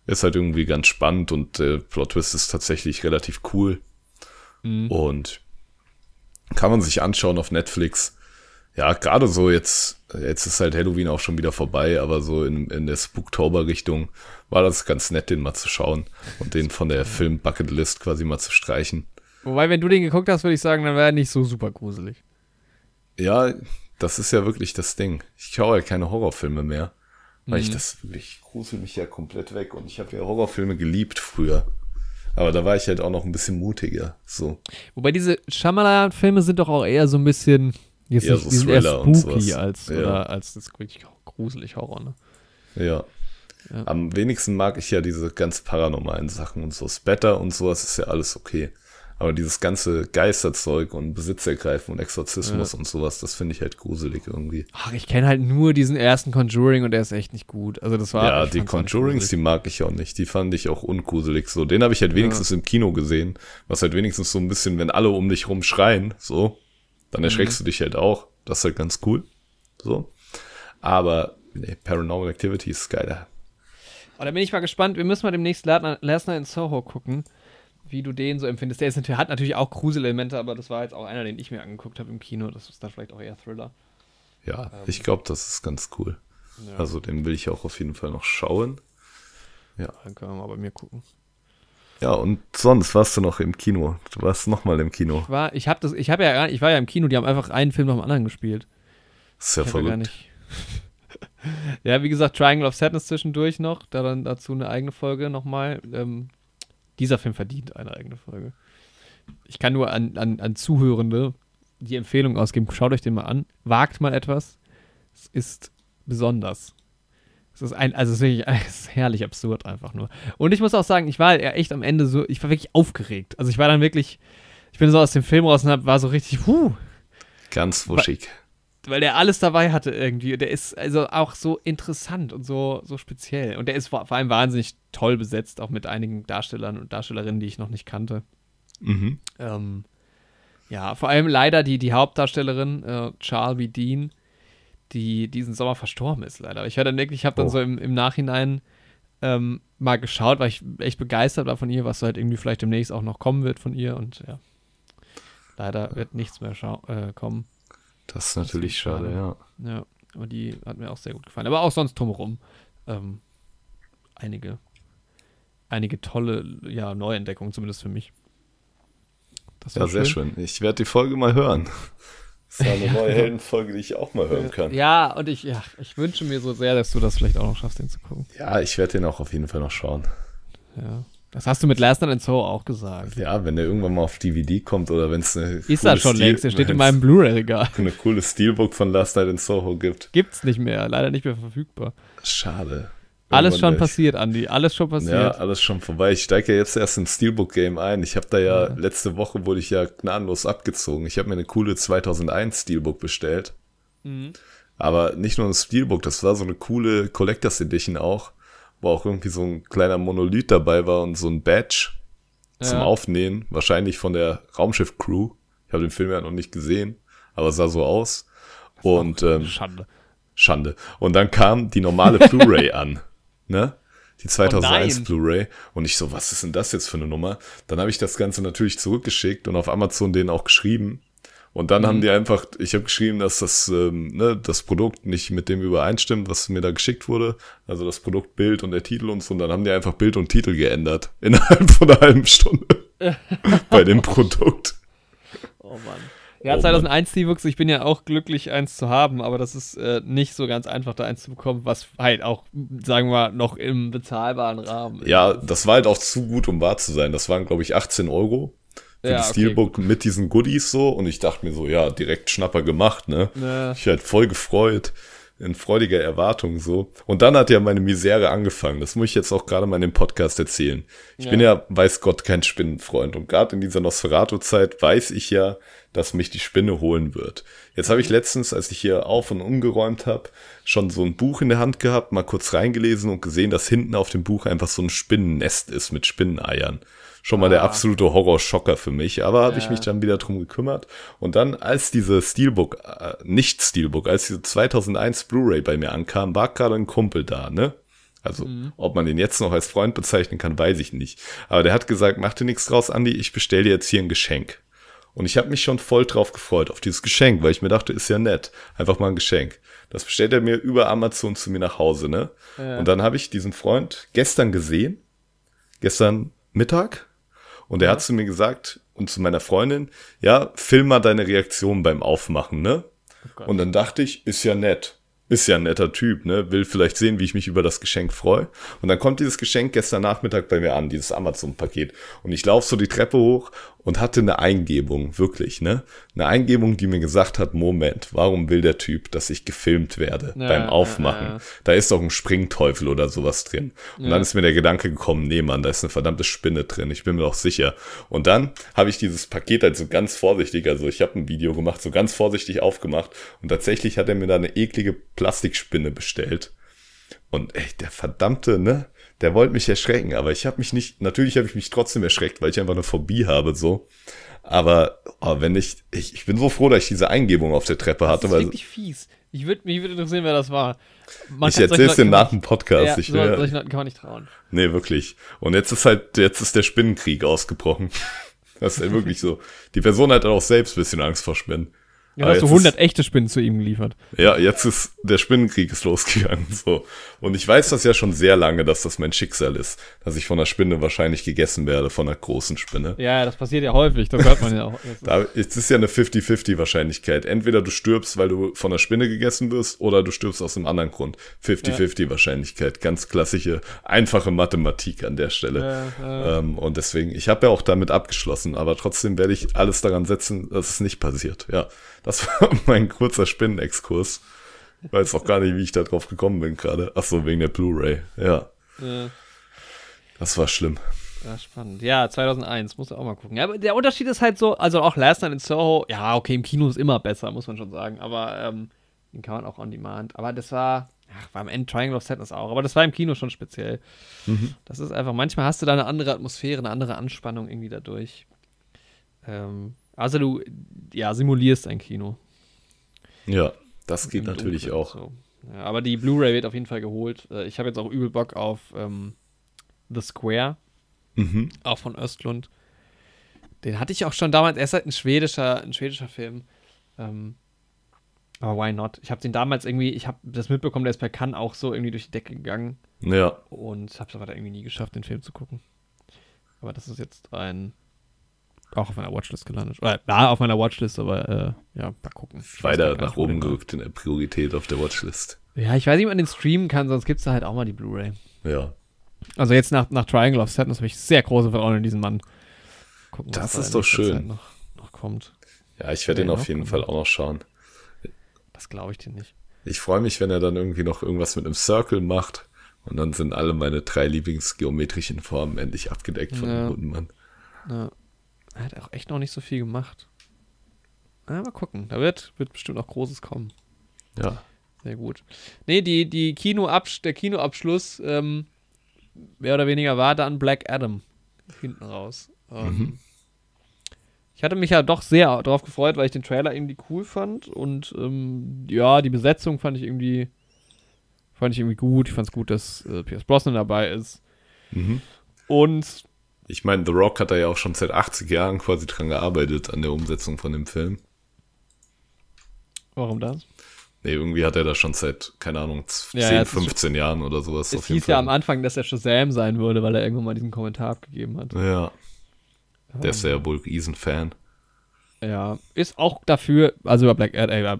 Ist halt irgendwie ganz spannend und der Plot-Twist ist tatsächlich relativ cool. Mhm. Und kann man sich anschauen auf Netflix. Ja, gerade so jetzt, jetzt ist halt Halloween auch schon wieder vorbei, aber so in, in der Spooktober-Richtung war das ganz nett, den mal zu schauen und den von der Film-Bucketlist quasi mal zu streichen. Wobei, wenn du den geguckt hast, würde ich sagen, dann wäre er nicht so super gruselig. Ja, das ist ja wirklich das Ding. Ich schaue ja keine Horrorfilme mehr, weil Mhm. ich das wirklich grusel mich ja komplett weg und ich habe ja Horrorfilme geliebt früher. Aber da war ich halt auch noch ein bisschen mutiger. So. Wobei diese Shyamalan-Filme sind doch auch eher so ein bisschen, jetzt Eher nicht, so die sind eher spooky als, Ja. oder als das wirklich gruselig Horror, ne? Ja. Ja. Am wenigsten mag ich ja diese ganz paranormalen Sachen und so. Spatter und sowas ist ja alles okay. Aber dieses ganze Geisterzeug und Besitzergreifen und Exorzismus und sowas, das finde ich halt gruselig irgendwie. Ach, ich kenne halt nur diesen ersten Conjuring und der ist echt nicht gut. Also das war ja, die nicht Conjurings, die mag ich auch nicht. Die fand ich auch ungruselig. So, den habe ich halt wenigstens im Kino gesehen. Was halt wenigstens so ein bisschen, wenn alle um dich rum schreien, so, dann erschreckst Mhm. du dich halt auch. Das ist halt ganz cool. So. Aber, nee, Paranormal Activity ist geiler. Oh, da bin ich mal gespannt. Wir müssen mal demnächst La- Last Night in Soho gucken, wie du den so empfindest. Der ist hat natürlich auch Gruselelemente, aber das war jetzt auch einer, den ich mir angeguckt habe im Kino. Das ist dann vielleicht auch eher Thriller. Ja, ich glaube, das ist ganz cool. Ja, Also, den will ich auch auf jeden Fall noch schauen. dann können wir mal bei mir gucken. Ja, und sonst warst du noch im Kino. Du warst noch mal im Kino. Ich war, ich habe das, ich habe ja, ich war ja im Kino. Die haben einfach einen Film nach dem anderen gespielt. Das ist ja Ich hab ja gar verrückt. nicht. ja, wie gesagt, Triangle of Sadness zwischendurch noch. Da dann dazu eine eigene Folge nochmal. Ähm, dieser Film verdient eine eigene Folge. Ich kann nur an, an, an Zuhörende die Empfehlung ausgeben. Schaut euch den mal an. Wagt mal etwas. Es ist besonders. Es ist ein, also es ist wirklich es ist herrlich absurd einfach nur. Und ich muss auch sagen, ich war echt am Ende so, ich war wirklich aufgeregt. Also ich war dann wirklich, ich bin so aus dem Film raus und hab, war so richtig, puh, Ganz wuschig. Weil der alles dabei hatte irgendwie. Der ist also auch so interessant und so, so speziell. Und der ist vor, vor allem wahnsinnig toll besetzt, auch mit einigen Darstellern und Darstellerinnen, die ich noch nicht kannte. Mhm. Ähm, ja, vor allem leider die, die Hauptdarstellerin, äh, Charlie Dean, die diesen Sommer verstorben ist, leider. Ich dann wirklich, ich habe dann Oh. so im, im Nachhinein ähm, mal geschaut, weil ich echt begeistert war von ihr, was halt irgendwie vielleicht demnächst auch noch kommen wird von ihr. Und ja, leider wird nichts mehr äh, kommen. Das ist natürlich ist schade, schade. ja. Ja, und die hat mir auch sehr gut gefallen. Aber auch sonst drumherum. Ähm, einige, einige tolle ja, Neuentdeckungen, zumindest für mich. Das Ja, war sehr schön. Ich werde die Folge mal hören. Das ist eine neue Heldenfolge, die ich auch mal hören kann. Ja, und ich, ja, ich wünsche mir so sehr, dass du das vielleicht auch noch schaffst, den zu gucken. Ja, ich werde den auch auf jeden Fall noch schauen. Ja. Das hast du mit Last Night in Soho auch gesagt. Ja, wenn der irgendwann mal auf DVD kommt oder wenn es eine Ist er schon längst, der steht in meinem Blu-ray-Regal. eine coole Steelbook von Last Night in Soho gibt. Gibt's nicht mehr, leider nicht mehr verfügbar. Schade. Alles schon passiert, Andi, alles schon Ja, passiert. alles schon vorbei. Ich steige ja jetzt erst ins Steelbook-Game ein. Ich habe da ja, Ja. letzte Woche wurde ich ja gnadenlos abgezogen. Ich habe mir eine coole 2001 Steelbook bestellt. Mhm. Aber nicht nur ein Steelbook, das war so eine coole Collectors Edition auch, wo auch irgendwie so ein kleiner Monolith dabei war und so ein Badge zum Ja. Aufnähen, wahrscheinlich von der Raumschiff-Crew. Ich habe den Film ja noch nicht gesehen, aber es sah so aus. Und ähm, Schande. Schande. Und dann kam die normale Blu-ray an, ne? Die 2001 nein. Blu-ray. Und ich so, was ist denn das jetzt für eine Nummer? Dann habe ich das Ganze natürlich zurückgeschickt und auf Amazon denen auch geschrieben. Und dann haben die einfach, ich habe geschrieben, dass das, ähm, ne, das Produkt nicht mit dem übereinstimmt, was mir da geschickt wurde. Also das Produkt, Bild und der Titel und so. Und dann haben die einfach Bild und Titel geändert. Innerhalb von einer halben Stunde. bei dem Produkt. Oh Mann. Ja, Oh 2001 Steelbooks, ich bin ja auch glücklich, eins zu haben, aber das ist äh, nicht so ganz einfach, da eins zu bekommen, was halt auch, sagen wir mal, noch im bezahlbaren Rahmen ist. Ja, das war halt auch zu gut, um wahr zu sein. Das waren, glaube ich, 18 Euro für Ja, die okay, Steelbook mit diesen Goodies so. Und ich dachte mir so, ja, direkt Schnapper gemacht, ne? Ne. Ich halt voll gefreut. in freudiger Erwartung so. Und dann hat ja meine Misere angefangen. Das muss ich jetzt auch gerade mal in dem Podcast erzählen. Ich ja. bin ja, weiß Gott, kein Spinnenfreund. Und gerade in dieser Nosferatu-Zeit weiß ich ja, dass mich die Spinne holen wird. Jetzt habe ich letztens, als ich hier auf und umgeräumt habe, schon so ein Buch in der Hand gehabt, mal kurz reingelesen und gesehen, dass hinten auf dem Buch einfach so ein Spinnennest ist mit Spinneneiern schon mal ah. der absolute Horrorschocker für mich. Aber ja. habe ich mich dann wieder drum gekümmert. Und dann, als diese Steelbook, äh, nicht Steelbook, als diese 2001 Blu-ray bei mir ankam, war gerade ein Kumpel da, ne? Also, mhm. ob man den jetzt noch als Freund bezeichnen kann, weiß ich nicht. Aber der hat gesagt, mach dir nichts draus, Andi, ich bestell dir jetzt hier ein Geschenk. Und ich habe mich schon voll drauf gefreut, auf dieses Geschenk, weil ich mir dachte, ist ja nett. Einfach mal ein Geschenk. Das bestellt er mir über Amazon zu mir nach Hause, ne? Ja. Und dann habe ich diesen Freund gestern gesehen. Gestern Mittag. Und er hat zu mir gesagt und zu meiner Freundin, ja, film mal deine Reaktion beim Aufmachen, ne? Oh und dann dachte ich, ist ja nett ist ja ein netter Typ, ne? Will vielleicht sehen, wie ich mich über das Geschenk freue. Und dann kommt dieses Geschenk gestern Nachmittag bei mir an, dieses Amazon-Paket. Und ich laufe so die Treppe hoch und hatte eine Eingebung, wirklich, ne? Eine Eingebung, die mir gesagt hat, Moment, warum will der Typ, dass ich gefilmt werde ja, beim Aufmachen? Ja, ja. Da ist doch ein Springteufel oder sowas drin. Und dann ist mir der Gedanke gekommen, nee, Mann, da ist eine verdammte Spinne drin, ich bin mir doch sicher. Und dann habe ich dieses Paket halt so ganz vorsichtig, also ich habe ein Video gemacht, so ganz vorsichtig aufgemacht und tatsächlich hat er mir da eine eklige Plastikspinne bestellt. Und ey, der verdammte, ne? Der wollte mich erschrecken, aber ich habe mich nicht, natürlich habe ich mich trotzdem erschreckt, weil ich einfach eine Phobie habe, so. Aber oh, wenn ich, ich, ich bin so froh, dass ich diese Eingebung auf der Treppe hatte. Das ist wirklich fies. Ich würde mich würde interessieren, wer das war. Man ich erzähle es dir nach dem Podcast. Ja, ich, so, ja. solchen kann man nicht trauen. Nee, wirklich. Und jetzt ist halt, jetzt ist der Spinnenkrieg ausgebrochen. Das ist ja wirklich so. Die Person hat auch selbst ein bisschen Angst vor Spinnen. Ja, hast du 100 ist, echte Spinnen zu ihm geliefert. Ja, jetzt ist der Spinnenkrieg ist losgegangen. So. Und ich weiß das ja schon sehr lange, dass das mein Schicksal ist. Dass ich von der Spinne wahrscheinlich gegessen werde, von einer großen Spinne. Ja, das passiert ja häufig, das hört man ja auch. da, es ist ja eine 50-50 Wahrscheinlichkeit. Entweder du stirbst, weil du von der Spinne gegessen wirst, oder du stirbst aus einem anderen Grund. 50-50 ja. Wahrscheinlichkeit. Ganz klassische, einfache Mathematik an der Stelle. Ja, ja. Ähm, und deswegen, ich habe ja auch damit abgeschlossen, aber trotzdem werde ich alles daran setzen, dass es nicht passiert. Ja. Das war mein kurzer Spinnenexkurs. Ich weiß auch gar nicht, wie ich da drauf gekommen bin gerade. Ach so, wegen der Blu-ray. Ja. ja. Das war schlimm. Ja, spannend. Ja, 2001, muss du auch mal gucken. Ja, aber der Unterschied ist halt so, also auch Last Night in Soho, ja, okay, im Kino ist immer besser, muss man schon sagen, aber ähm, den kann man auch on demand. Aber das war, ach, am Ende Triangle of Sadness auch, aber das war im Kino schon speziell. Mhm. Das ist einfach, manchmal hast du da eine andere Atmosphäre, eine andere Anspannung irgendwie dadurch. Ähm, also du, ja, simulierst ein Kino. Ja, das geht natürlich Dunkeln, auch. So. Ja, aber die Blu-ray wird auf jeden Fall geholt. Äh, ich habe jetzt auch übel Bock auf ähm, The Square, mhm. auch von Östlund. Den hatte ich auch schon damals, er ist halt ein schwedischer, ein schwedischer Film. Ähm, aber why not? Ich habe den damals irgendwie, ich habe das mitbekommen, der ist per Cannes auch so irgendwie durch die Decke gegangen. Ja. Und habe es aber irgendwie nie geschafft, den Film zu gucken. Aber das ist jetzt ein auch auf meiner Watchlist gelandet. Oder war auf meiner Watchlist, aber äh, ja, mal gucken. Weiter nach oben gerückt in der Priorität auf der Watchlist. Ja, ich weiß nicht, ob man den streamen kann, sonst gibt es da halt auch mal die Blu-ray. Ja. Also jetzt nach, nach Triangle of Sadness habe ich sehr große Vertrauen in diesen Mann. Gucken, das ist doch schön. Noch, noch, kommt. Ja, ich werde ihn auf jeden Fall auch noch schauen. Das glaube ich dir nicht. Ich freue mich, wenn er dann irgendwie noch irgendwas mit einem Circle macht. Und dann sind alle meine drei Lieblingsgeometrischen Formen endlich abgedeckt von ja. dem guten Mann. Ja. Er hat auch echt noch nicht so viel gemacht. Na, mal gucken. Da wird, wird bestimmt noch Großes kommen. Ja. Sehr gut. Nee, die, die Kinoabsch der Kinoabschluss ähm, mehr oder weniger war dann Black Adam hinten raus. Ähm, mhm. Ich hatte mich ja doch sehr darauf gefreut, weil ich den Trailer irgendwie cool fand und ähm, ja, die Besetzung fand ich irgendwie fand ich irgendwie gut. Ich fand es gut, dass äh, Pierce Brosnan dabei ist. Mhm. Und ich meine, The Rock hat da ja auch schon seit 80 Jahren quasi dran gearbeitet an der Umsetzung von dem Film. Warum das? Nee, irgendwie hat er da schon seit, keine Ahnung, 10, ja, 15 Jahren oder sowas. Es hieß ja am Anfang, dass er Shazam sein würde, weil er irgendwann mal diesen Kommentar abgegeben hat. Ja. Der ist ja wohl Riesen-Fan. Ja, ist auch dafür, also über Black Ad, äh, äh,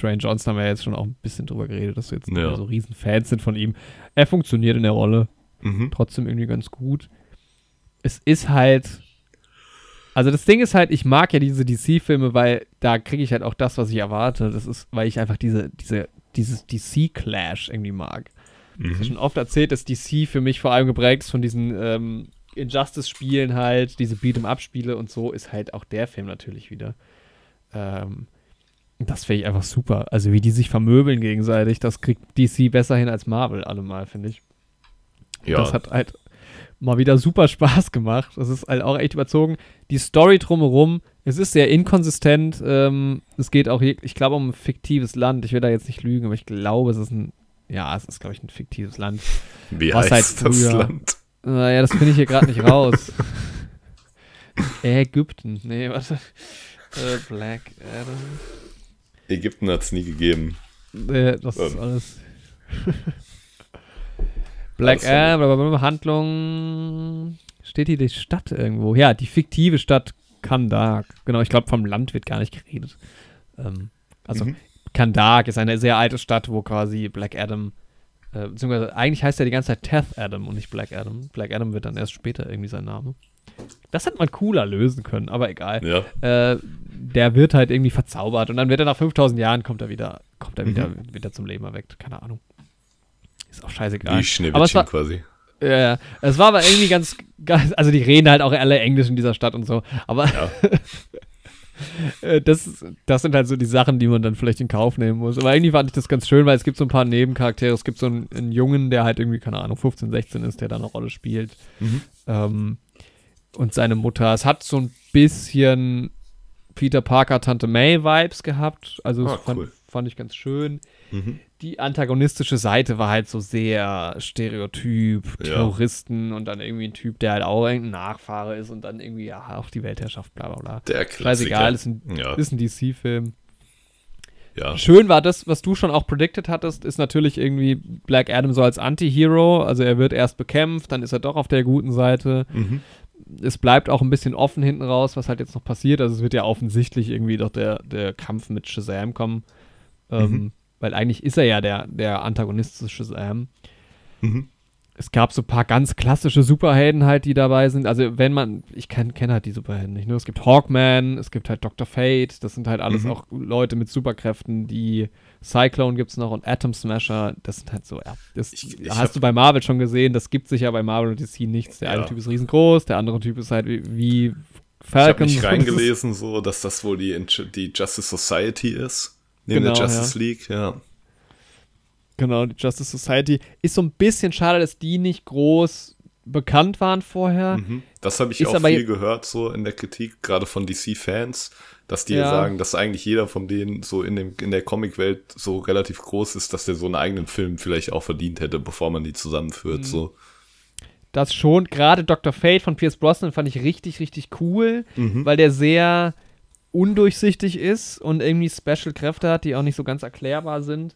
Dwayne Johnson haben wir ja jetzt schon auch ein bisschen drüber geredet, dass wir jetzt ja. so Riesenfans sind von ihm. Er funktioniert in der Rolle. Mhm. Trotzdem irgendwie ganz gut. Es ist halt. Also das Ding ist halt, ich mag ja diese DC-Filme, weil da kriege ich halt auch das, was ich erwarte. Das ist, weil ich einfach diese, diese, dieses DC-Clash irgendwie mag. Ich habe schon oft erzählt, dass DC für mich vor allem geprägt ist von diesen ähm, Injustice-Spielen halt, diese Beat'em-Up-Spiele und so ist halt auch der Film natürlich wieder. Ähm, das finde ich einfach super. Also wie die sich vermöbeln gegenseitig, das kriegt DC besser hin als Marvel allemal, finde ich. Ja, Das hat halt mal wieder super Spaß gemacht. Das ist halt auch echt überzogen. Die Story drumherum, es ist sehr inkonsistent. Ähm, es geht auch, ich glaube, um ein fiktives Land. Ich will da jetzt nicht lügen, aber ich glaube, es ist ein, ja, es ist, glaube ich, ein fiktives Land. wie was heißt halt das Land? Naja, das finde ich hier gerade nicht raus. Ägypten. Nee, warte. Äh, Black Adam. Ägypten hat es nie gegeben. Nee, das ist Ähm. alles. Black Adam, Handlung. Steht hier die Stadt irgendwo? Ja, die fiktive Stadt Kandak. Genau, ich glaube, vom Land wird gar nicht geredet. Ähm, also, Mhm. Kandak ist eine sehr alte Stadt, wo quasi Black Adam, äh, beziehungsweise eigentlich heißt er die ganze Zeit Teth Adam und nicht Black Adam. Black Adam wird dann erst später irgendwie sein Name. Das hätte man cooler lösen können, aber egal. Ja, Äh, der wird halt irgendwie verzaubert und dann wird er nach 5000 Jahren kommt er wieder, kommt er wieder, Mhm. wieder zum Leben erweckt. Keine Ahnung. Ist auch scheißegal. wie es Schneewittchen war, quasi. ja, ja. es war aber irgendwie ganz, ganz, also die reden halt auch alle Englisch in dieser Stadt und so, aber Ja. äh, das, das sind halt so die Sachen, die man dann vielleicht in Kauf nehmen muss. Aber irgendwie fand ich das ganz schön, weil es gibt so ein paar Nebencharaktere. Es gibt so einen, einen Jungen, der halt irgendwie, keine Ahnung, 15, 16 ist, der da eine Rolle spielt. Mhm. Ähm, und seine Mutter. Es hat so ein bisschen Peter Parker, Tante May Vibes gehabt. Also das Ah, fand, cool. fand ich ganz schön. Mhm. Die antagonistische Seite war halt so sehr Stereotyp, Ja. Terroristen und dann irgendwie ein Typ, der halt auch irgendein Nachfahre ist und dann irgendwie ja auch die Weltherrschaft, bla bla bla. Der Klassiker. Scheißegal, ist ein, ja, ist ein DC-Film. ja. Schön war das, was du schon auch predicted hattest, ist natürlich irgendwie Black Adam so als Anti-Hero. Also er wird erst bekämpft, dann ist er doch auf der guten Seite. Mhm. Es bleibt auch ein bisschen offen hinten raus, was halt jetzt noch passiert. Also es wird ja offensichtlich irgendwie doch der, der Kampf mit Shazam kommen. Ähm, Mhm. Weil eigentlich ist er ja der, der Antagonist zu Shazam. Mhm. Es gab so ein paar ganz klassische Superhelden halt, die dabei sind. Also wenn man, ich kenne kenn halt die Superhelden nicht nur. Es gibt Hawkman, es gibt halt Dr. Fate. Das sind halt alles Mhm. auch Leute mit Superkräften. Die Cyclone gibt es noch und Atom Smasher. Das sind halt so, ja. Das Ich- ich hast du bei Marvel schon gesehen. Das gibt sich ja bei Marvel und DC nichts. Der eine Ja. Typ ist riesengroß, der andere Typ ist halt wie, wie Ich habe Falcon. nicht reingelesen, so, dass das wohl die, die Justice Society ist. Neben Genau, der Justice League, ja. Genau, die Justice Society. Ist so ein bisschen schade, dass die nicht groß bekannt waren vorher. Mhm. Das habe ich Ist auch viel gehört, so in der Kritik, gerade von DC-Fans, dass die Ja. sagen, dass eigentlich jeder von denen so in, dem, in der Comicwelt so relativ groß ist, dass der so einen eigenen Film vielleicht auch verdient hätte, bevor man die zusammenführt. Mhm. So. Das schon, gerade Dr. Fate von Pierce Brosnan fand ich richtig, richtig cool, Mhm. weil der sehr undurchsichtig ist und irgendwie Special-Kräfte hat, die auch nicht so ganz erklärbar sind.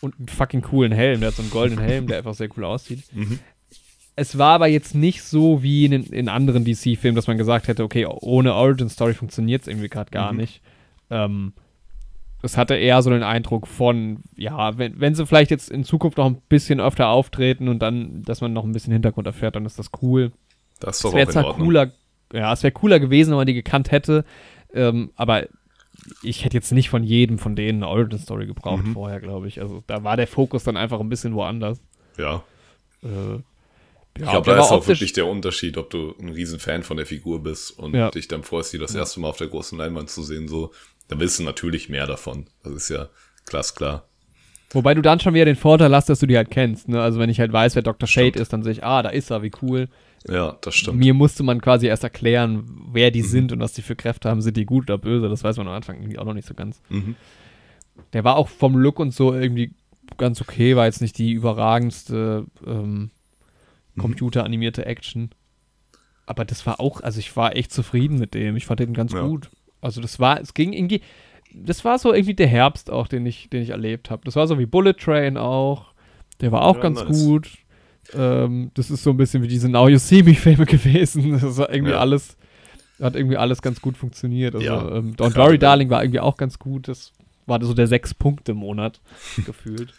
Und einen fucking coolen Helm. Der hat so einen goldenen Helm, der einfach sehr cool aussieht. Mhm. Es war aber jetzt nicht so wie in, in anderen DC-Filmen, dass man gesagt hätte, okay, ohne Origin-Story funktioniert es irgendwie gerade gar Mhm. nicht. Ähm, es hatte eher so den Eindruck von, ja, wenn, wenn sie vielleicht jetzt in Zukunft noch ein bisschen öfter auftreten und dann, dass man noch ein bisschen Hintergrund erfährt, dann ist das cool. Das doch wäre zwar cooler, ja, es wäre cooler gewesen, wenn man die gekannt hätte, ähm, aber ich hätte jetzt nicht von jedem von denen eine Origin-Story gebraucht Mhm. vorher, glaube ich. Also da war der Fokus dann einfach ein bisschen woanders. Ja. Äh, Ich ja, glaube, da ist auch wirklich der Unterschied, ob du ein riesen Fan von der Figur bist und Ja. dich dann freust, die das Ja. erste Mal auf der großen Leinwand zu sehen. So, da willst du natürlich mehr davon. Das ist ja glasklar. Wobei du dann schon wieder den Vorteil hast, dass du die halt kennst. Ne? Also wenn ich halt weiß, wer Dr. Shade Stimmt. ist, dann sehe ich, ah, da ist er, wie cool. Ja, das stimmt. Mir musste man quasi erst erklären, wer die Mhm. sind und was die für Kräfte haben. Sind die gut oder böse? Das weiß man am Anfang irgendwie auch noch nicht so ganz. Mhm. Der war auch vom Look und so irgendwie ganz okay, war jetzt nicht die überragendste ähm, Mhm. computeranimierte Action. Aber das war auch, also ich war echt zufrieden mit dem. Ich fand den ganz Ja. gut. Also das war, es ging irgendwie, das war so irgendwie der Herbst auch, den ich, den ich erlebt habe. Das war so wie Bullet Train auch. Der war auch Ja, ganz nice. gut. Ähm, das ist so ein bisschen wie diese Now You See Me Filme gewesen. Das war irgendwie Ja. alles, hat irgendwie alles ganz gut funktioniert. Also, Ja, ähm, Don't Worry Darling war irgendwie auch ganz gut. Das war so der Sechs-Punkte-Monat gefühlt.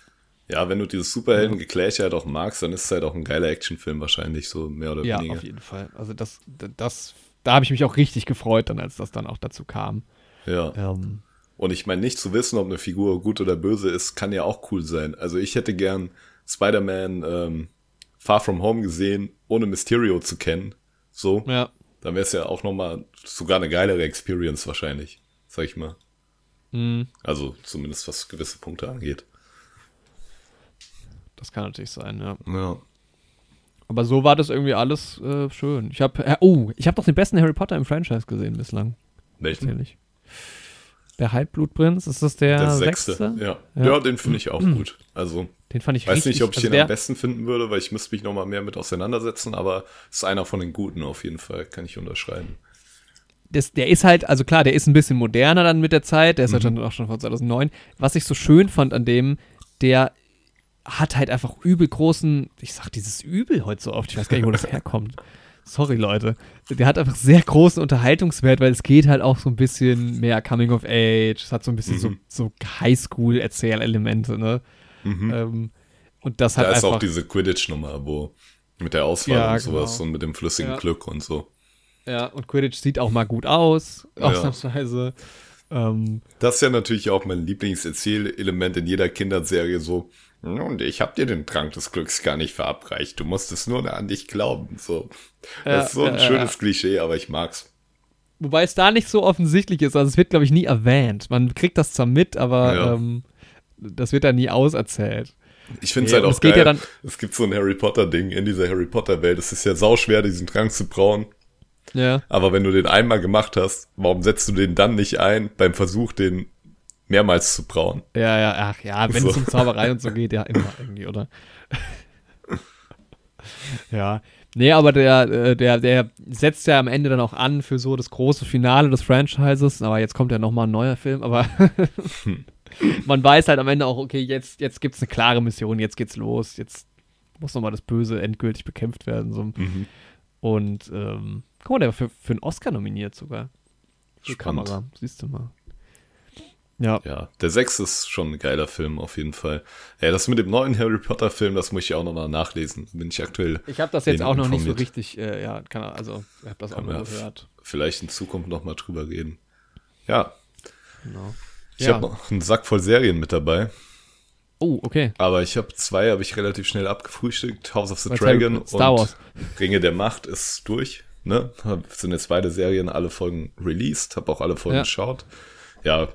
Ja, wenn du dieses Superhelden-Gekläche halt auch magst, dann ist es halt auch ein geiler Actionfilm wahrscheinlich, so mehr oder Ja, weniger. auf jeden Fall. Also das, das, da habe ich mich auch richtig gefreut, dann, als das dann auch dazu kam. Ja. Ähm, Und ich meine, nicht zu wissen, ob eine Figur gut oder böse ist, kann ja auch cool sein. Also ich hätte gern Spider-Man ähm, Far From Home gesehen, ohne Mysterio zu kennen. So. ja. Dann wäre es ja auch nochmal sogar eine geilere Experience wahrscheinlich, sag ich mal. Mhm. Also zumindest was gewisse Punkte angeht. Das kann natürlich sein, ja. Ja. Aber so war das irgendwie alles äh, schön. Ich habe, äh, oh, ich habe doch den besten Harry Potter im Franchise gesehen bislang. Welchen? Ehrlich. Der Halbblutprinz, ist das der, Der sechste? sechste. Ja. Ja. ja. den finde ich auch gut. Also, Den fand ich weiß richtig nicht, ob ich also den am besten finden würde, weil ich müsste mich nochmal mehr mit auseinandersetzen, aber ist einer von den guten auf jeden Fall, kann ich unterschreiben. das, der ist halt, also klar, der ist ein bisschen moderner dann mit der Zeit, der ist halt Mhm. dann auch schon von 2009. Was ich so schön fand an dem, der hat halt einfach übel großen, ich sag dieses Übel heute so oft, ich weiß gar nicht, wo das herkommt. Sorry, Leute. Der hat einfach sehr großen Unterhaltungswert, weil es geht halt auch so ein bisschen mehr Coming of Age, es hat so ein bisschen Mhm. so, so Highschool-Erzählelemente, ne? Mhm. Ähm, und das hat da ist einfach. auch diese Quidditch-Nummer, wo mit der Auswahl Ja, und sowas genau. und mit dem flüssigen Ja. Glück und so. ja, und Quidditch sieht auch mal gut aus, Ja. ausnahmsweise. Ähm, Das ist ja natürlich auch mein Lieblingserzählelement in jeder Kinderserie so. Und ich hab dir den Trank des Glücks gar nicht verabreicht. Du musst es nur an dich glauben. So. Ja, das ist so ein ja, ja, schönes Klischee, aber ich mag's. Wobei es da nicht so offensichtlich ist. Also es wird, glaube ich, nie erwähnt. Man kriegt das zwar mit, aber Ja. ähm, das wird da nie auserzählt. Ich finde es Nee, halt auch es geil. ja es gibt so ein Harry Potter-Ding in dieser Harry Potter-Welt. Es ist ja sauschwer, diesen Trank zu brauen. Ja. Aber wenn du den einmal gemacht hast, warum setzt du den dann nicht ein beim Versuch, den mehrmals zu brauen? Ja, ja, ach ja, wenn So. es um Zauberei und so geht, ja, immer irgendwie, oder? ja. Nee, aber der, äh, der, der setzt ja am Ende dann auch an für so das große Finale des Franchises. Aber jetzt kommt ja nochmal ein neuer Film, aber man weiß halt am Ende auch, okay, jetzt, jetzt gibt es eine klare Mission, jetzt geht's los, jetzt muss nochmal das Böse endgültig bekämpft werden. So. Mhm. Und ähm, guck mal, der war für, für einen Oscar nominiert sogar. Für Spannend. Kamera, siehst du mal. Ja, Ja, der 6 ist schon ein geiler Film auf jeden Fall. Ja, das mit dem neuen Harry Potter Film, das muss ich auch nochmal nachlesen. Bin ich aktuell ich habe das jetzt auch noch nicht so informiert? richtig, äh, ja, kann, also, ich habe das auch Kann nur man gehört. vielleicht in Zukunft nochmal drüber reden. Ja, Genau. ich Ja. habe noch einen Sack voll Serien mit dabei, Oh, okay. aber ich habe zwei, habe ich relativ schnell abgefrühstückt. House of the Was Dragon Star und Wars. Ringe der Macht ist durch. Ne? Hab- Sind jetzt beide Serien, alle Folgen released, habe auch alle Folgen Ja. geschaut. Ja,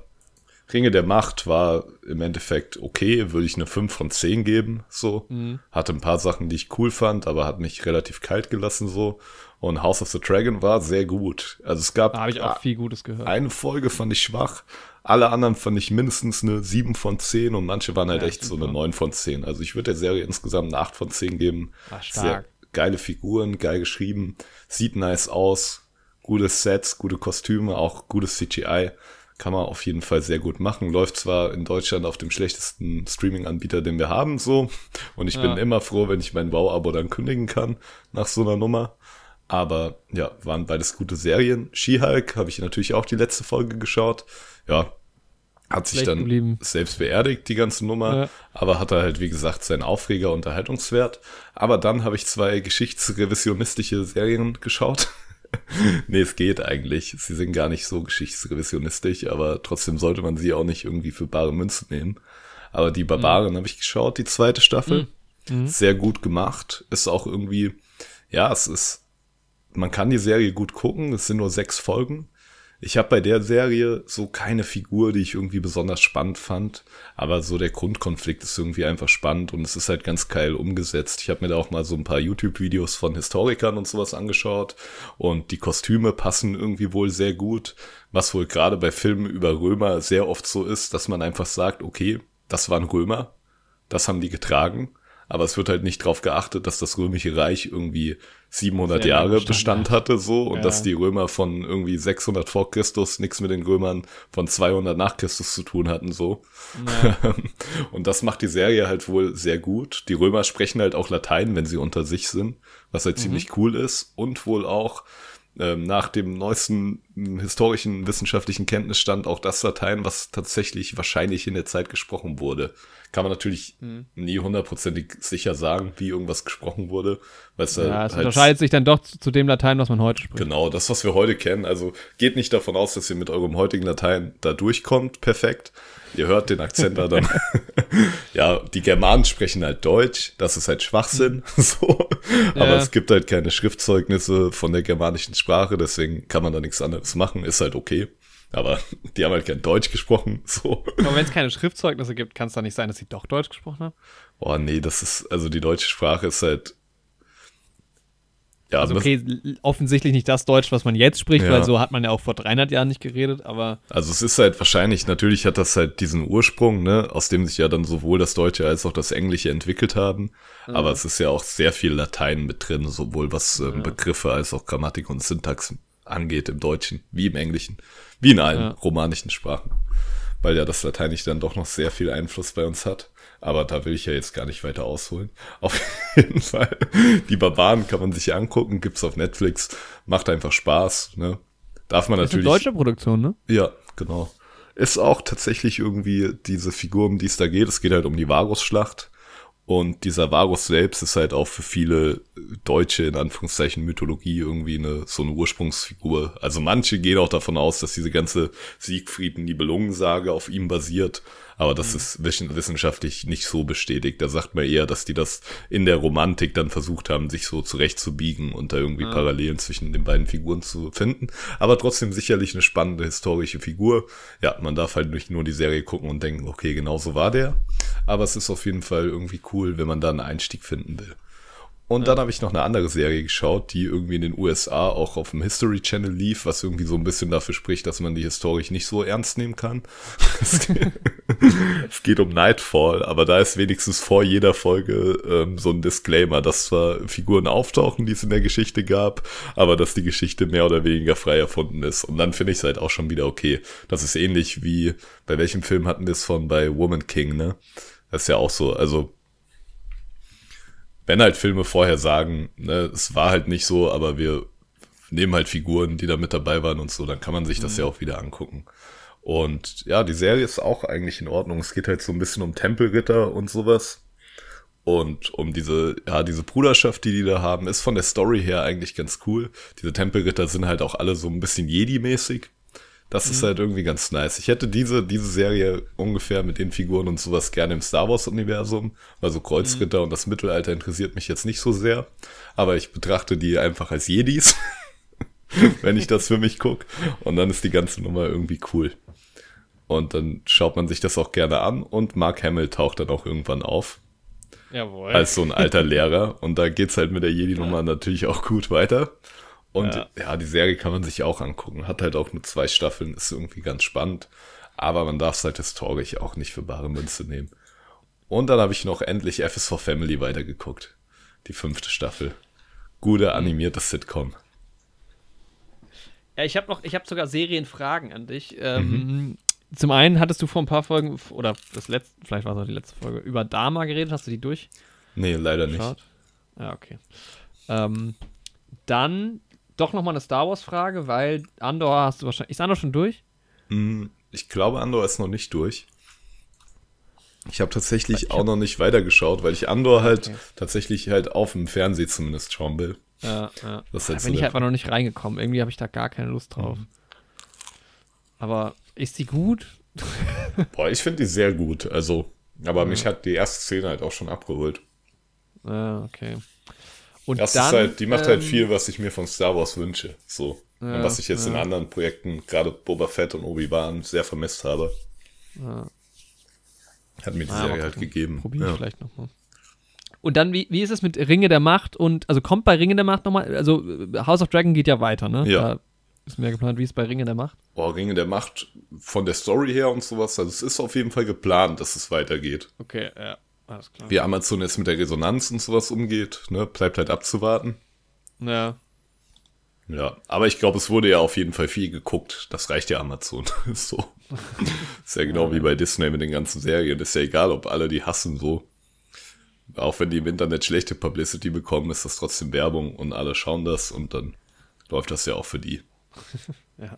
Ringe der Macht war im Endeffekt okay, würde ich eine 5 von 10 geben, so. Mhm. Hatte ein paar Sachen, die ich cool fand, aber hat mich relativ kalt gelassen, so. Und House of the Dragon war sehr gut. Also es gab Da habe ich auch viel Gutes gehört. eine Folge fand ich schwach, alle anderen fand ich mindestens eine 7 von 10 und manche waren halt Ja, echt so eine schon. 9 von 10. Also ich würde der Serie insgesamt eine 8 von 10 geben. Sehr stark. geile Figuren, geil geschrieben, sieht nice aus, gute Sets, gute Kostüme, auch gutes CGI. Kann man auf jeden Fall sehr gut machen. Läuft zwar in Deutschland auf dem schlechtesten Streaming-Anbieter, den wir haben, so. Und ich bin Ja. immer froh, wenn ich mein Wow-Abo dann kündigen kann nach so einer Nummer. Aber ja, waren beides gute Serien. She-Hulk habe ich natürlich auch die letzte Folge geschaut. Ja, hat sich Schlecht dann geblieben. selbst beerdigt, die ganze Nummer. Ja. Aber hatte halt, wie gesagt, seinen Aufreger Unterhaltungswert. Aber dann habe ich zwei geschichtsrevisionistische Serien geschaut. nee, es geht eigentlich. Sie sind gar nicht so geschichtsrevisionistisch, aber trotzdem sollte man sie auch nicht irgendwie für bare Münze nehmen. Aber die Barbaren habe ich geschaut, die zweite Staffel. Sehr gut gemacht. Ist auch irgendwie, ja, es ist, man kann die Serie gut gucken. Es sind nur sechs Folgen. Ich habe bei der Serie so keine Figur, die ich irgendwie besonders spannend fand, aber so der Grundkonflikt ist irgendwie einfach spannend und es ist halt ganz geil umgesetzt. Ich habe mir da auch mal so ein paar YouTube-Videos von Historikern und sowas angeschaut und die Kostüme passen irgendwie wohl sehr gut, was wohl gerade bei Filmen über Römer sehr oft so ist, dass man einfach sagt, okay, das waren Römer, das haben die getragen, aber es wird halt nicht drauf geachtet, dass das römische Reich irgendwie 700 Sehr Jahre Bestand Bestand hatte so und Ja. dass die Römer von irgendwie 600 vor Christus nichts mit den Römern von 200 nach Christus zu tun hatten so. und das macht die Serie halt wohl sehr gut. Die Römer sprechen halt auch Latein, wenn sie unter sich sind, was halt ziemlich cool ist und wohl auch ähm, nach dem neuesten historischen, wissenschaftlichen Kenntnisstand auch das Latein, was tatsächlich wahrscheinlich in der Zeit gesprochen wurde. Kann man natürlich mhm. nie hundertprozentig sicher sagen, wie irgendwas gesprochen wurde. Weil es ja, es halt unterscheidet sich dann doch zu, dem Latein, was man heute spricht. Genau, das, was wir heute kennen. Also geht nicht davon aus, dass ihr mit eurem heutigen Latein da durchkommt, perfekt. Ihr hört den Akzent da dann. ja, die Germanen sprechen halt Deutsch, das ist halt Schwachsinn. so. Aber ja. es gibt halt keine Schriftzeugnisse von der germanischen Sprache, deswegen kann man da nichts anderes machen, ist halt okay. Aber die haben halt kein Deutsch gesprochen. So. Aber wenn es keine Schriftzeugnisse gibt, kann es da nicht sein, dass sie doch Deutsch gesprochen haben? Oh nee, das ist, also die deutsche Sprache ist halt ja, also okay, offensichtlich nicht das Deutsch, was man jetzt spricht, ja. weil so hat man ja auch vor 300 Jahren nicht geredet, aber... Also es ist halt wahrscheinlich, natürlich hat das halt diesen Ursprung, ne, aus dem sich ja dann sowohl das Deutsche als auch das Englische entwickelt haben, mhm. aber es ist ja auch sehr viel Latein mit drin, sowohl was ja. Begriffe als auch Grammatik und Syntax angeht im Deutschen, wie im Englischen, wie in allen ja. romanischen Sprachen, weil ja das Lateinische dann doch noch sehr viel Einfluss bei uns hat. Aber da will ich ja jetzt gar nicht weiter ausholen. Auf jeden Fall. Die Barbaren kann man sich angucken, gibt's auf Netflix, macht einfach Spaß, ne? Darf man das natürlich. Ist eine deutsche Produktion, ne? Ja, genau. Ist auch tatsächlich irgendwie diese Figur, um die es da geht. Es geht halt um die Varusschlacht. Und dieser Varus selbst ist halt auch für viele deutsche, in Anführungszeichen, Mythologie irgendwie eine, so eine Ursprungsfigur. Also manche gehen auch davon aus, dass diese ganze Siegfried-Nibelungensage auf ihm basiert. Aber das mhm. ist wissenschaftlich nicht so bestätigt. Da sagt man eher, dass die das in der Romantik dann versucht haben, sich so zurechtzubiegen und da irgendwie ja. Parallelen zwischen den beiden Figuren zu finden. Aber trotzdem sicherlich eine spannende historische Figur. Ja, man darf halt nicht nur die Serie gucken und denken, okay, genau so war der. Aber es ist auf jeden Fall irgendwie cool, wenn man da einen Einstieg finden will. Und ja. dann habe ich noch eine andere Serie geschaut, die irgendwie in den USA auch auf dem History Channel lief, was irgendwie so ein bisschen dafür spricht, dass man die historisch nicht so ernst nehmen kann. es geht um Nightfall, aber da ist wenigstens vor jeder Folge ähm, so ein Disclaimer, dass zwar Figuren auftauchen, die es in der Geschichte gab, aber dass die Geschichte mehr oder weniger frei erfunden ist. Und dann finde ich es halt auch schon wieder okay. Das ist ähnlich wie, bei welchem Film hatten wir es von bei Woman King, ne? Das ist ja auch so, also wenn halt Filme vorher sagen, ne, es war halt nicht so, aber wir nehmen halt Figuren, die da mit dabei waren und so, dann kann man sich das mhm. ja auch wieder angucken. Und ja, die Serie ist auch eigentlich in Ordnung. Es geht halt so ein bisschen um Tempelritter und sowas. Und um diese, ja, diese Bruderschaft, die die da haben, ist von der Story her eigentlich ganz cool. Diese Tempelritter sind halt auch alle so ein bisschen Jedi-mäßig. Das mhm. ist halt irgendwie ganz nice. Ich hätte diese, diese Serie ungefähr mit den Figuren und sowas gerne im Star Wars-Universum. Also Kreuzritter mhm. und das Mittelalter interessiert mich jetzt nicht so sehr. Aber ich betrachte die einfach als Jedis, wenn ich das für mich gucke. Und dann ist die ganze Nummer irgendwie cool. Und dann schaut man sich das auch gerne an und Mark Hamill taucht dann auch irgendwann auf. Jawohl. Als so ein alter Lehrer. Und da geht's halt mit der Jedi-Nummer ja. natürlich auch gut weiter. Und ja. ja. die Serie kann man sich auch angucken. Hat halt auch nur zwei Staffeln, ist irgendwie ganz spannend. Aber man darf es halt historisch auch nicht für bare Münze nehmen. Und dann habe ich noch endlich FS4 Family weitergeguckt. Die fünfte Staffel. Gute animierte Sitcom. Ja, ich habe noch, ich habe sogar Serienfragen an dich. Ähm, mhm. Zum einen hattest du vor ein paar Folgen, oder das letzte, vielleicht war es auch die letzte Folge, über Dama geredet. Hast du die durch? Nee, leider nicht. Ja, okay. Ähm, dann doch nochmal eine Star Wars-Frage, weil Andor hast du wahrscheinlich. Ist Andor schon durch? Hm, ich glaube, Andor ist noch nicht durch. Ich habe tatsächlich ich hab... auch noch nicht weitergeschaut, weil ich Andor halt okay. tatsächlich halt auf dem Fernsehen zumindest schauen will. Ja, ja. Das halt da bin ich einfach noch nicht reingekommen. Irgendwie habe ich da gar keine Lust drauf. Mhm. Aber ist die gut? Boah, ich finde die sehr gut. Also, aber ja. mich hat die erste Szene halt auch schon abgeholt. Ja, okay. Und das dann, ist halt, die macht halt ähm, halt viel, was ich mir von Star Wars wünsche. So. Ja, und was ich jetzt ja. in anderen Projekten, gerade Boba Fett und Obi-Wan, sehr vermisst habe. Ja. Hat mir die Serie halt gegeben. Probier ich vielleicht nochmal. Und dann, wie, wie ist es mit Ringe der Macht? Und also kommt bei Ringe der Macht nochmal, also House of Dragon geht ja weiter, ne? Ja. Da ist mehr geplant, wie ist es bei Ringe der Macht? Oh, Ringe der Macht von der Story her und sowas, also es ist auf jeden Fall geplant, dass es weitergeht. Okay, ja. Alles klar. Wie Amazon jetzt mit der Resonanz und sowas umgeht, ne, bleibt halt abzuwarten. Ja. Ja, aber ich glaube, es wurde ja auf jeden Fall viel geguckt. Das reicht ja Amazon. so. Ist ja genau wie bei Disney mit den ganzen Serien. Ist ja egal, ob alle die hassen so. Auch wenn die im Internet schlechte Publicity bekommen, ist das trotzdem Werbung und alle schauen das und dann läuft das ja auch für die. Ja.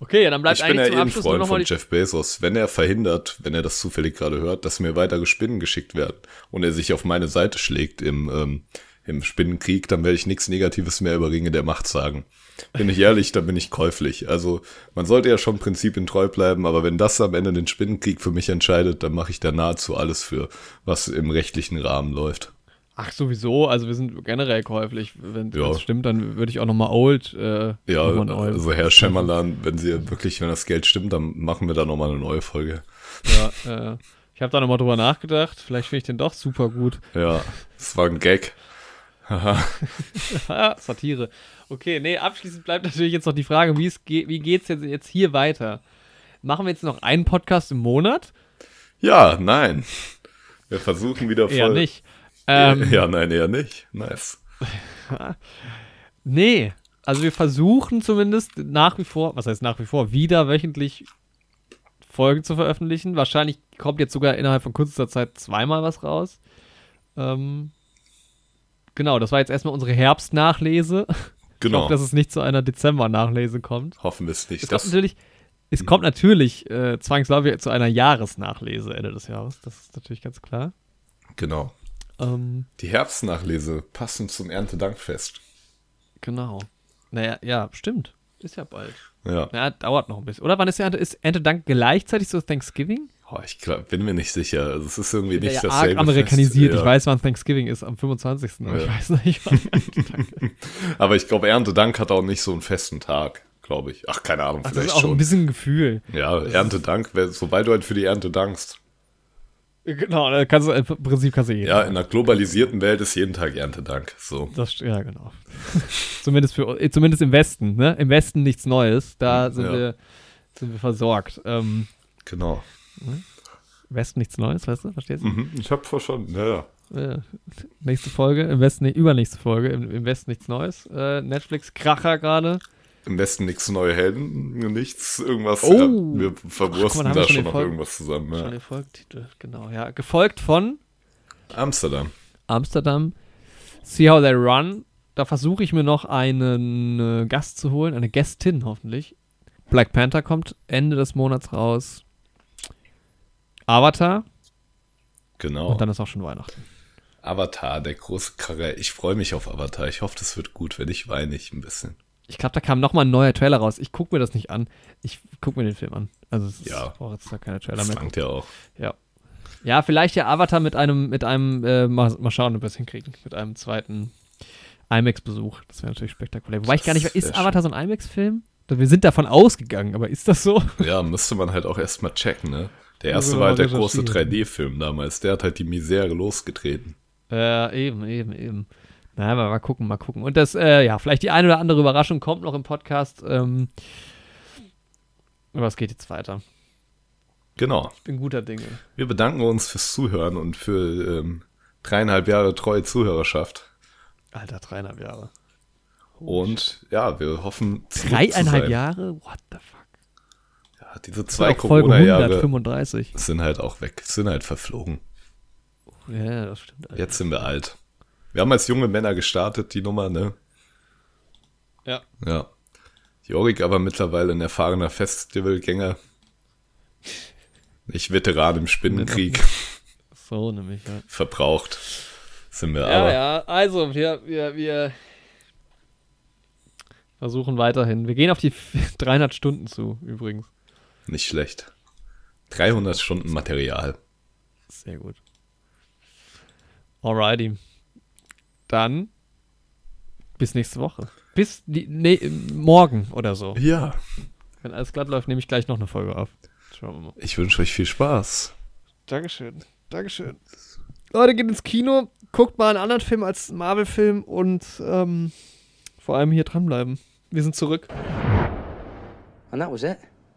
Okay, ja, dann bleibt ich bin ja eigentlich eh ein Freund von Jeff Bezos. Wenn er verhindert, wenn er das zufällig gerade hört, dass mir weitere Spinnen geschickt werden und er sich auf meine Seite schlägt im, ähm, im Spinnenkrieg, dann werde ich nichts Negatives mehr über Ringe der Macht sagen. Bin ich ehrlich, dann bin ich käuflich. Also man sollte ja schon Prinzipien treu bleiben, aber wenn das am Ende den Spinnenkrieg für mich entscheidet, dann mache ich da nahezu alles für, was im rechtlichen Rahmen läuft. Ach, sowieso, also wir sind generell käuflich. Wenn Ja. es stimmt, dann würde ich auch nochmal Old. Äh, Ja, noch mal also Herr Schemmerlan, wenn Sie wirklich, wenn das Geld stimmt, dann machen wir da nochmal eine neue Folge. Ja, äh, ich habe da nochmal drüber nachgedacht. Vielleicht finde ich den doch super gut. Ja, das war ein Gag. Haha. Ah, Satire. Okay, nee, abschließend bleibt natürlich jetzt noch die Frage, wie, es ge wie geht's jetzt, jetzt hier weiter? Machen wir jetzt noch einen Podcast im Monat? Ja, nein. Wir versuchen wieder voll. Eher nicht. Ähm, ja, nein, eher nicht. Nice. Nee, also wir versuchen zumindest nach wie vor, was heißt nach wie vor, wieder wöchentlich Folgen zu veröffentlichen. Wahrscheinlich kommt jetzt sogar innerhalb von kürzester Zeit zweimal was raus. Ähm, genau, das war jetzt erstmal unsere Herbstnachlese. Ich Genau. hoffe, dass es nicht zu einer Dezember-Nachlese kommt. Hoffen wir es nicht. Es kommt natürlich, es kommt natürlich äh, zwangsläufig zu einer Jahresnachlese Ende des Jahres. Das ist natürlich ganz klar. genau. Ähm, Die Herbstnachlese passend zum Erntedankfest. genau. Naja, ja, stimmt. Ist ja bald. Ja. Ja, dauert noch ein bisschen. Oder wann ist Ernte? Ist Erntedank gleichzeitig so Thanksgiving? Oh, ich glaub, bin mir nicht sicher. Also es ist irgendwie nicht ja, das arg amerikanisiert. Fest. Ich weiß, wann Thanksgiving ist, am 25. Aber ich Ja. weiß nicht, wann Erntedank ist. Aber ich glaube, Erntedank hat auch nicht so einen festen Tag, glaube ich. Ach, keine Ahnung, Ach, das vielleicht ist auch schon. ein bisschen Gefühl. ja, Erntedank, wer- sobald du halt für die Ernte dankst. Genau, kannst du, im Prinzip kannst du jeden. Ja, in einer globalisierten Welt ist jeden Tag Erntedank. So. Das, ja, genau. zumindest, für, äh, zumindest im Westen, ne? Im Westen nichts Neues. Da sind, Ja. wir, sind wir versorgt. Ähm, Genau. im Westen nichts Neues, weißt du? Verstehst du? Mhm, ich habe verstanden, ja, ja. Äh, nächste Folge, im Westen, übernächste Folge, im, im Westen nichts Neues. Äh, Netflix-Kracher gerade. Im Westen nichts neue Helden, nichts, irgendwas. Oh. Ja, wir Ach, verwursten mal, da schon schon noch Folgen- irgendwas zusammen. Schon Ja. der Folgetitel, genau, ja. Gefolgt von Amsterdam. Amsterdam, See How They Run. Da versuche ich mir noch einen äh, Gast zu holen, eine Gästin hoffentlich. Black Panther kommt Ende des Monats raus. Avatar Genau. und dann ist auch schon Weihnachten. Avatar, der große Karre. Ich freue mich auf Avatar. Ich hoffe, das wird gut. Wenn nicht, weine ich ein bisschen. Ich glaube, da kam noch mal ein neuer Trailer raus. Ich gucke mir das nicht an. Ich gucke mir den Film an. Also es ist, Ja. ich brauche jetzt da keine Trailer Das mehr. langt ja auch. Ja. Ja, vielleicht ja Avatar mit einem, mit einem, äh, mal, mal schauen, ob wir es hinkriegen, mit einem zweiten IMAX-Besuch. Das wäre natürlich spektakulär. Wobei ich gar nicht, Das ist Avatar so ein IMAX-Film? Wir sind davon ausgegangen, aber ist das so? Ja, müsste man halt auch erstmal checken, ne? Der erste war halt der große recherchieren. 3D-Film damals. Der hat halt die Misere losgetreten. Äh, eben, eben, eben. Na, aber mal gucken, mal gucken. Und das, äh, ja, vielleicht die eine oder andere Überraschung kommt noch im Podcast. Ähm, aber es geht jetzt weiter. Genau. Ich bin guter Dinge. Wir bedanken uns fürs Zuhören und für ähm, dreieinhalb Jahre treue Zuhörerschaft. Alter, dreieinhalb Jahre. Und ja, wir hoffen. Dreieinhalb. Jahre? What the fuck? Ja, diese zwei Corona-Jahre 135. sind halt auch weg, sind halt verflogen. Ja, das stimmt. Alter. Jetzt sind wir alt. Wir haben als junge Männer gestartet, die Nummer, ne? Ja. Ja. Jorik aber mittlerweile ein erfahrener Festivalgänger. Ich Veteran im Spinnenkrieg. So nämlich, ja. Verbraucht. Sind wir Ja, aber. ja, also wir, wir, wir versuchen weiterhin. Wir gehen auf die 300 Stunden zu, übrigens. Nicht schlecht. 300 Stunden Material. Sehr gut. Alrighty. Dann bis nächste Woche. Bis die, nee, morgen oder so. Ja. Wenn alles glatt läuft, nehme ich gleich noch eine Folge auf. Schauen wir mal. Ich wünsche euch viel Spaß. Dankeschön. Dankeschön. Leute, geht ins Kino, guckt mal einen anderen Film als Marvel-Film und ähm, vor allem hier dranbleiben. Wir sind zurück. And that was it.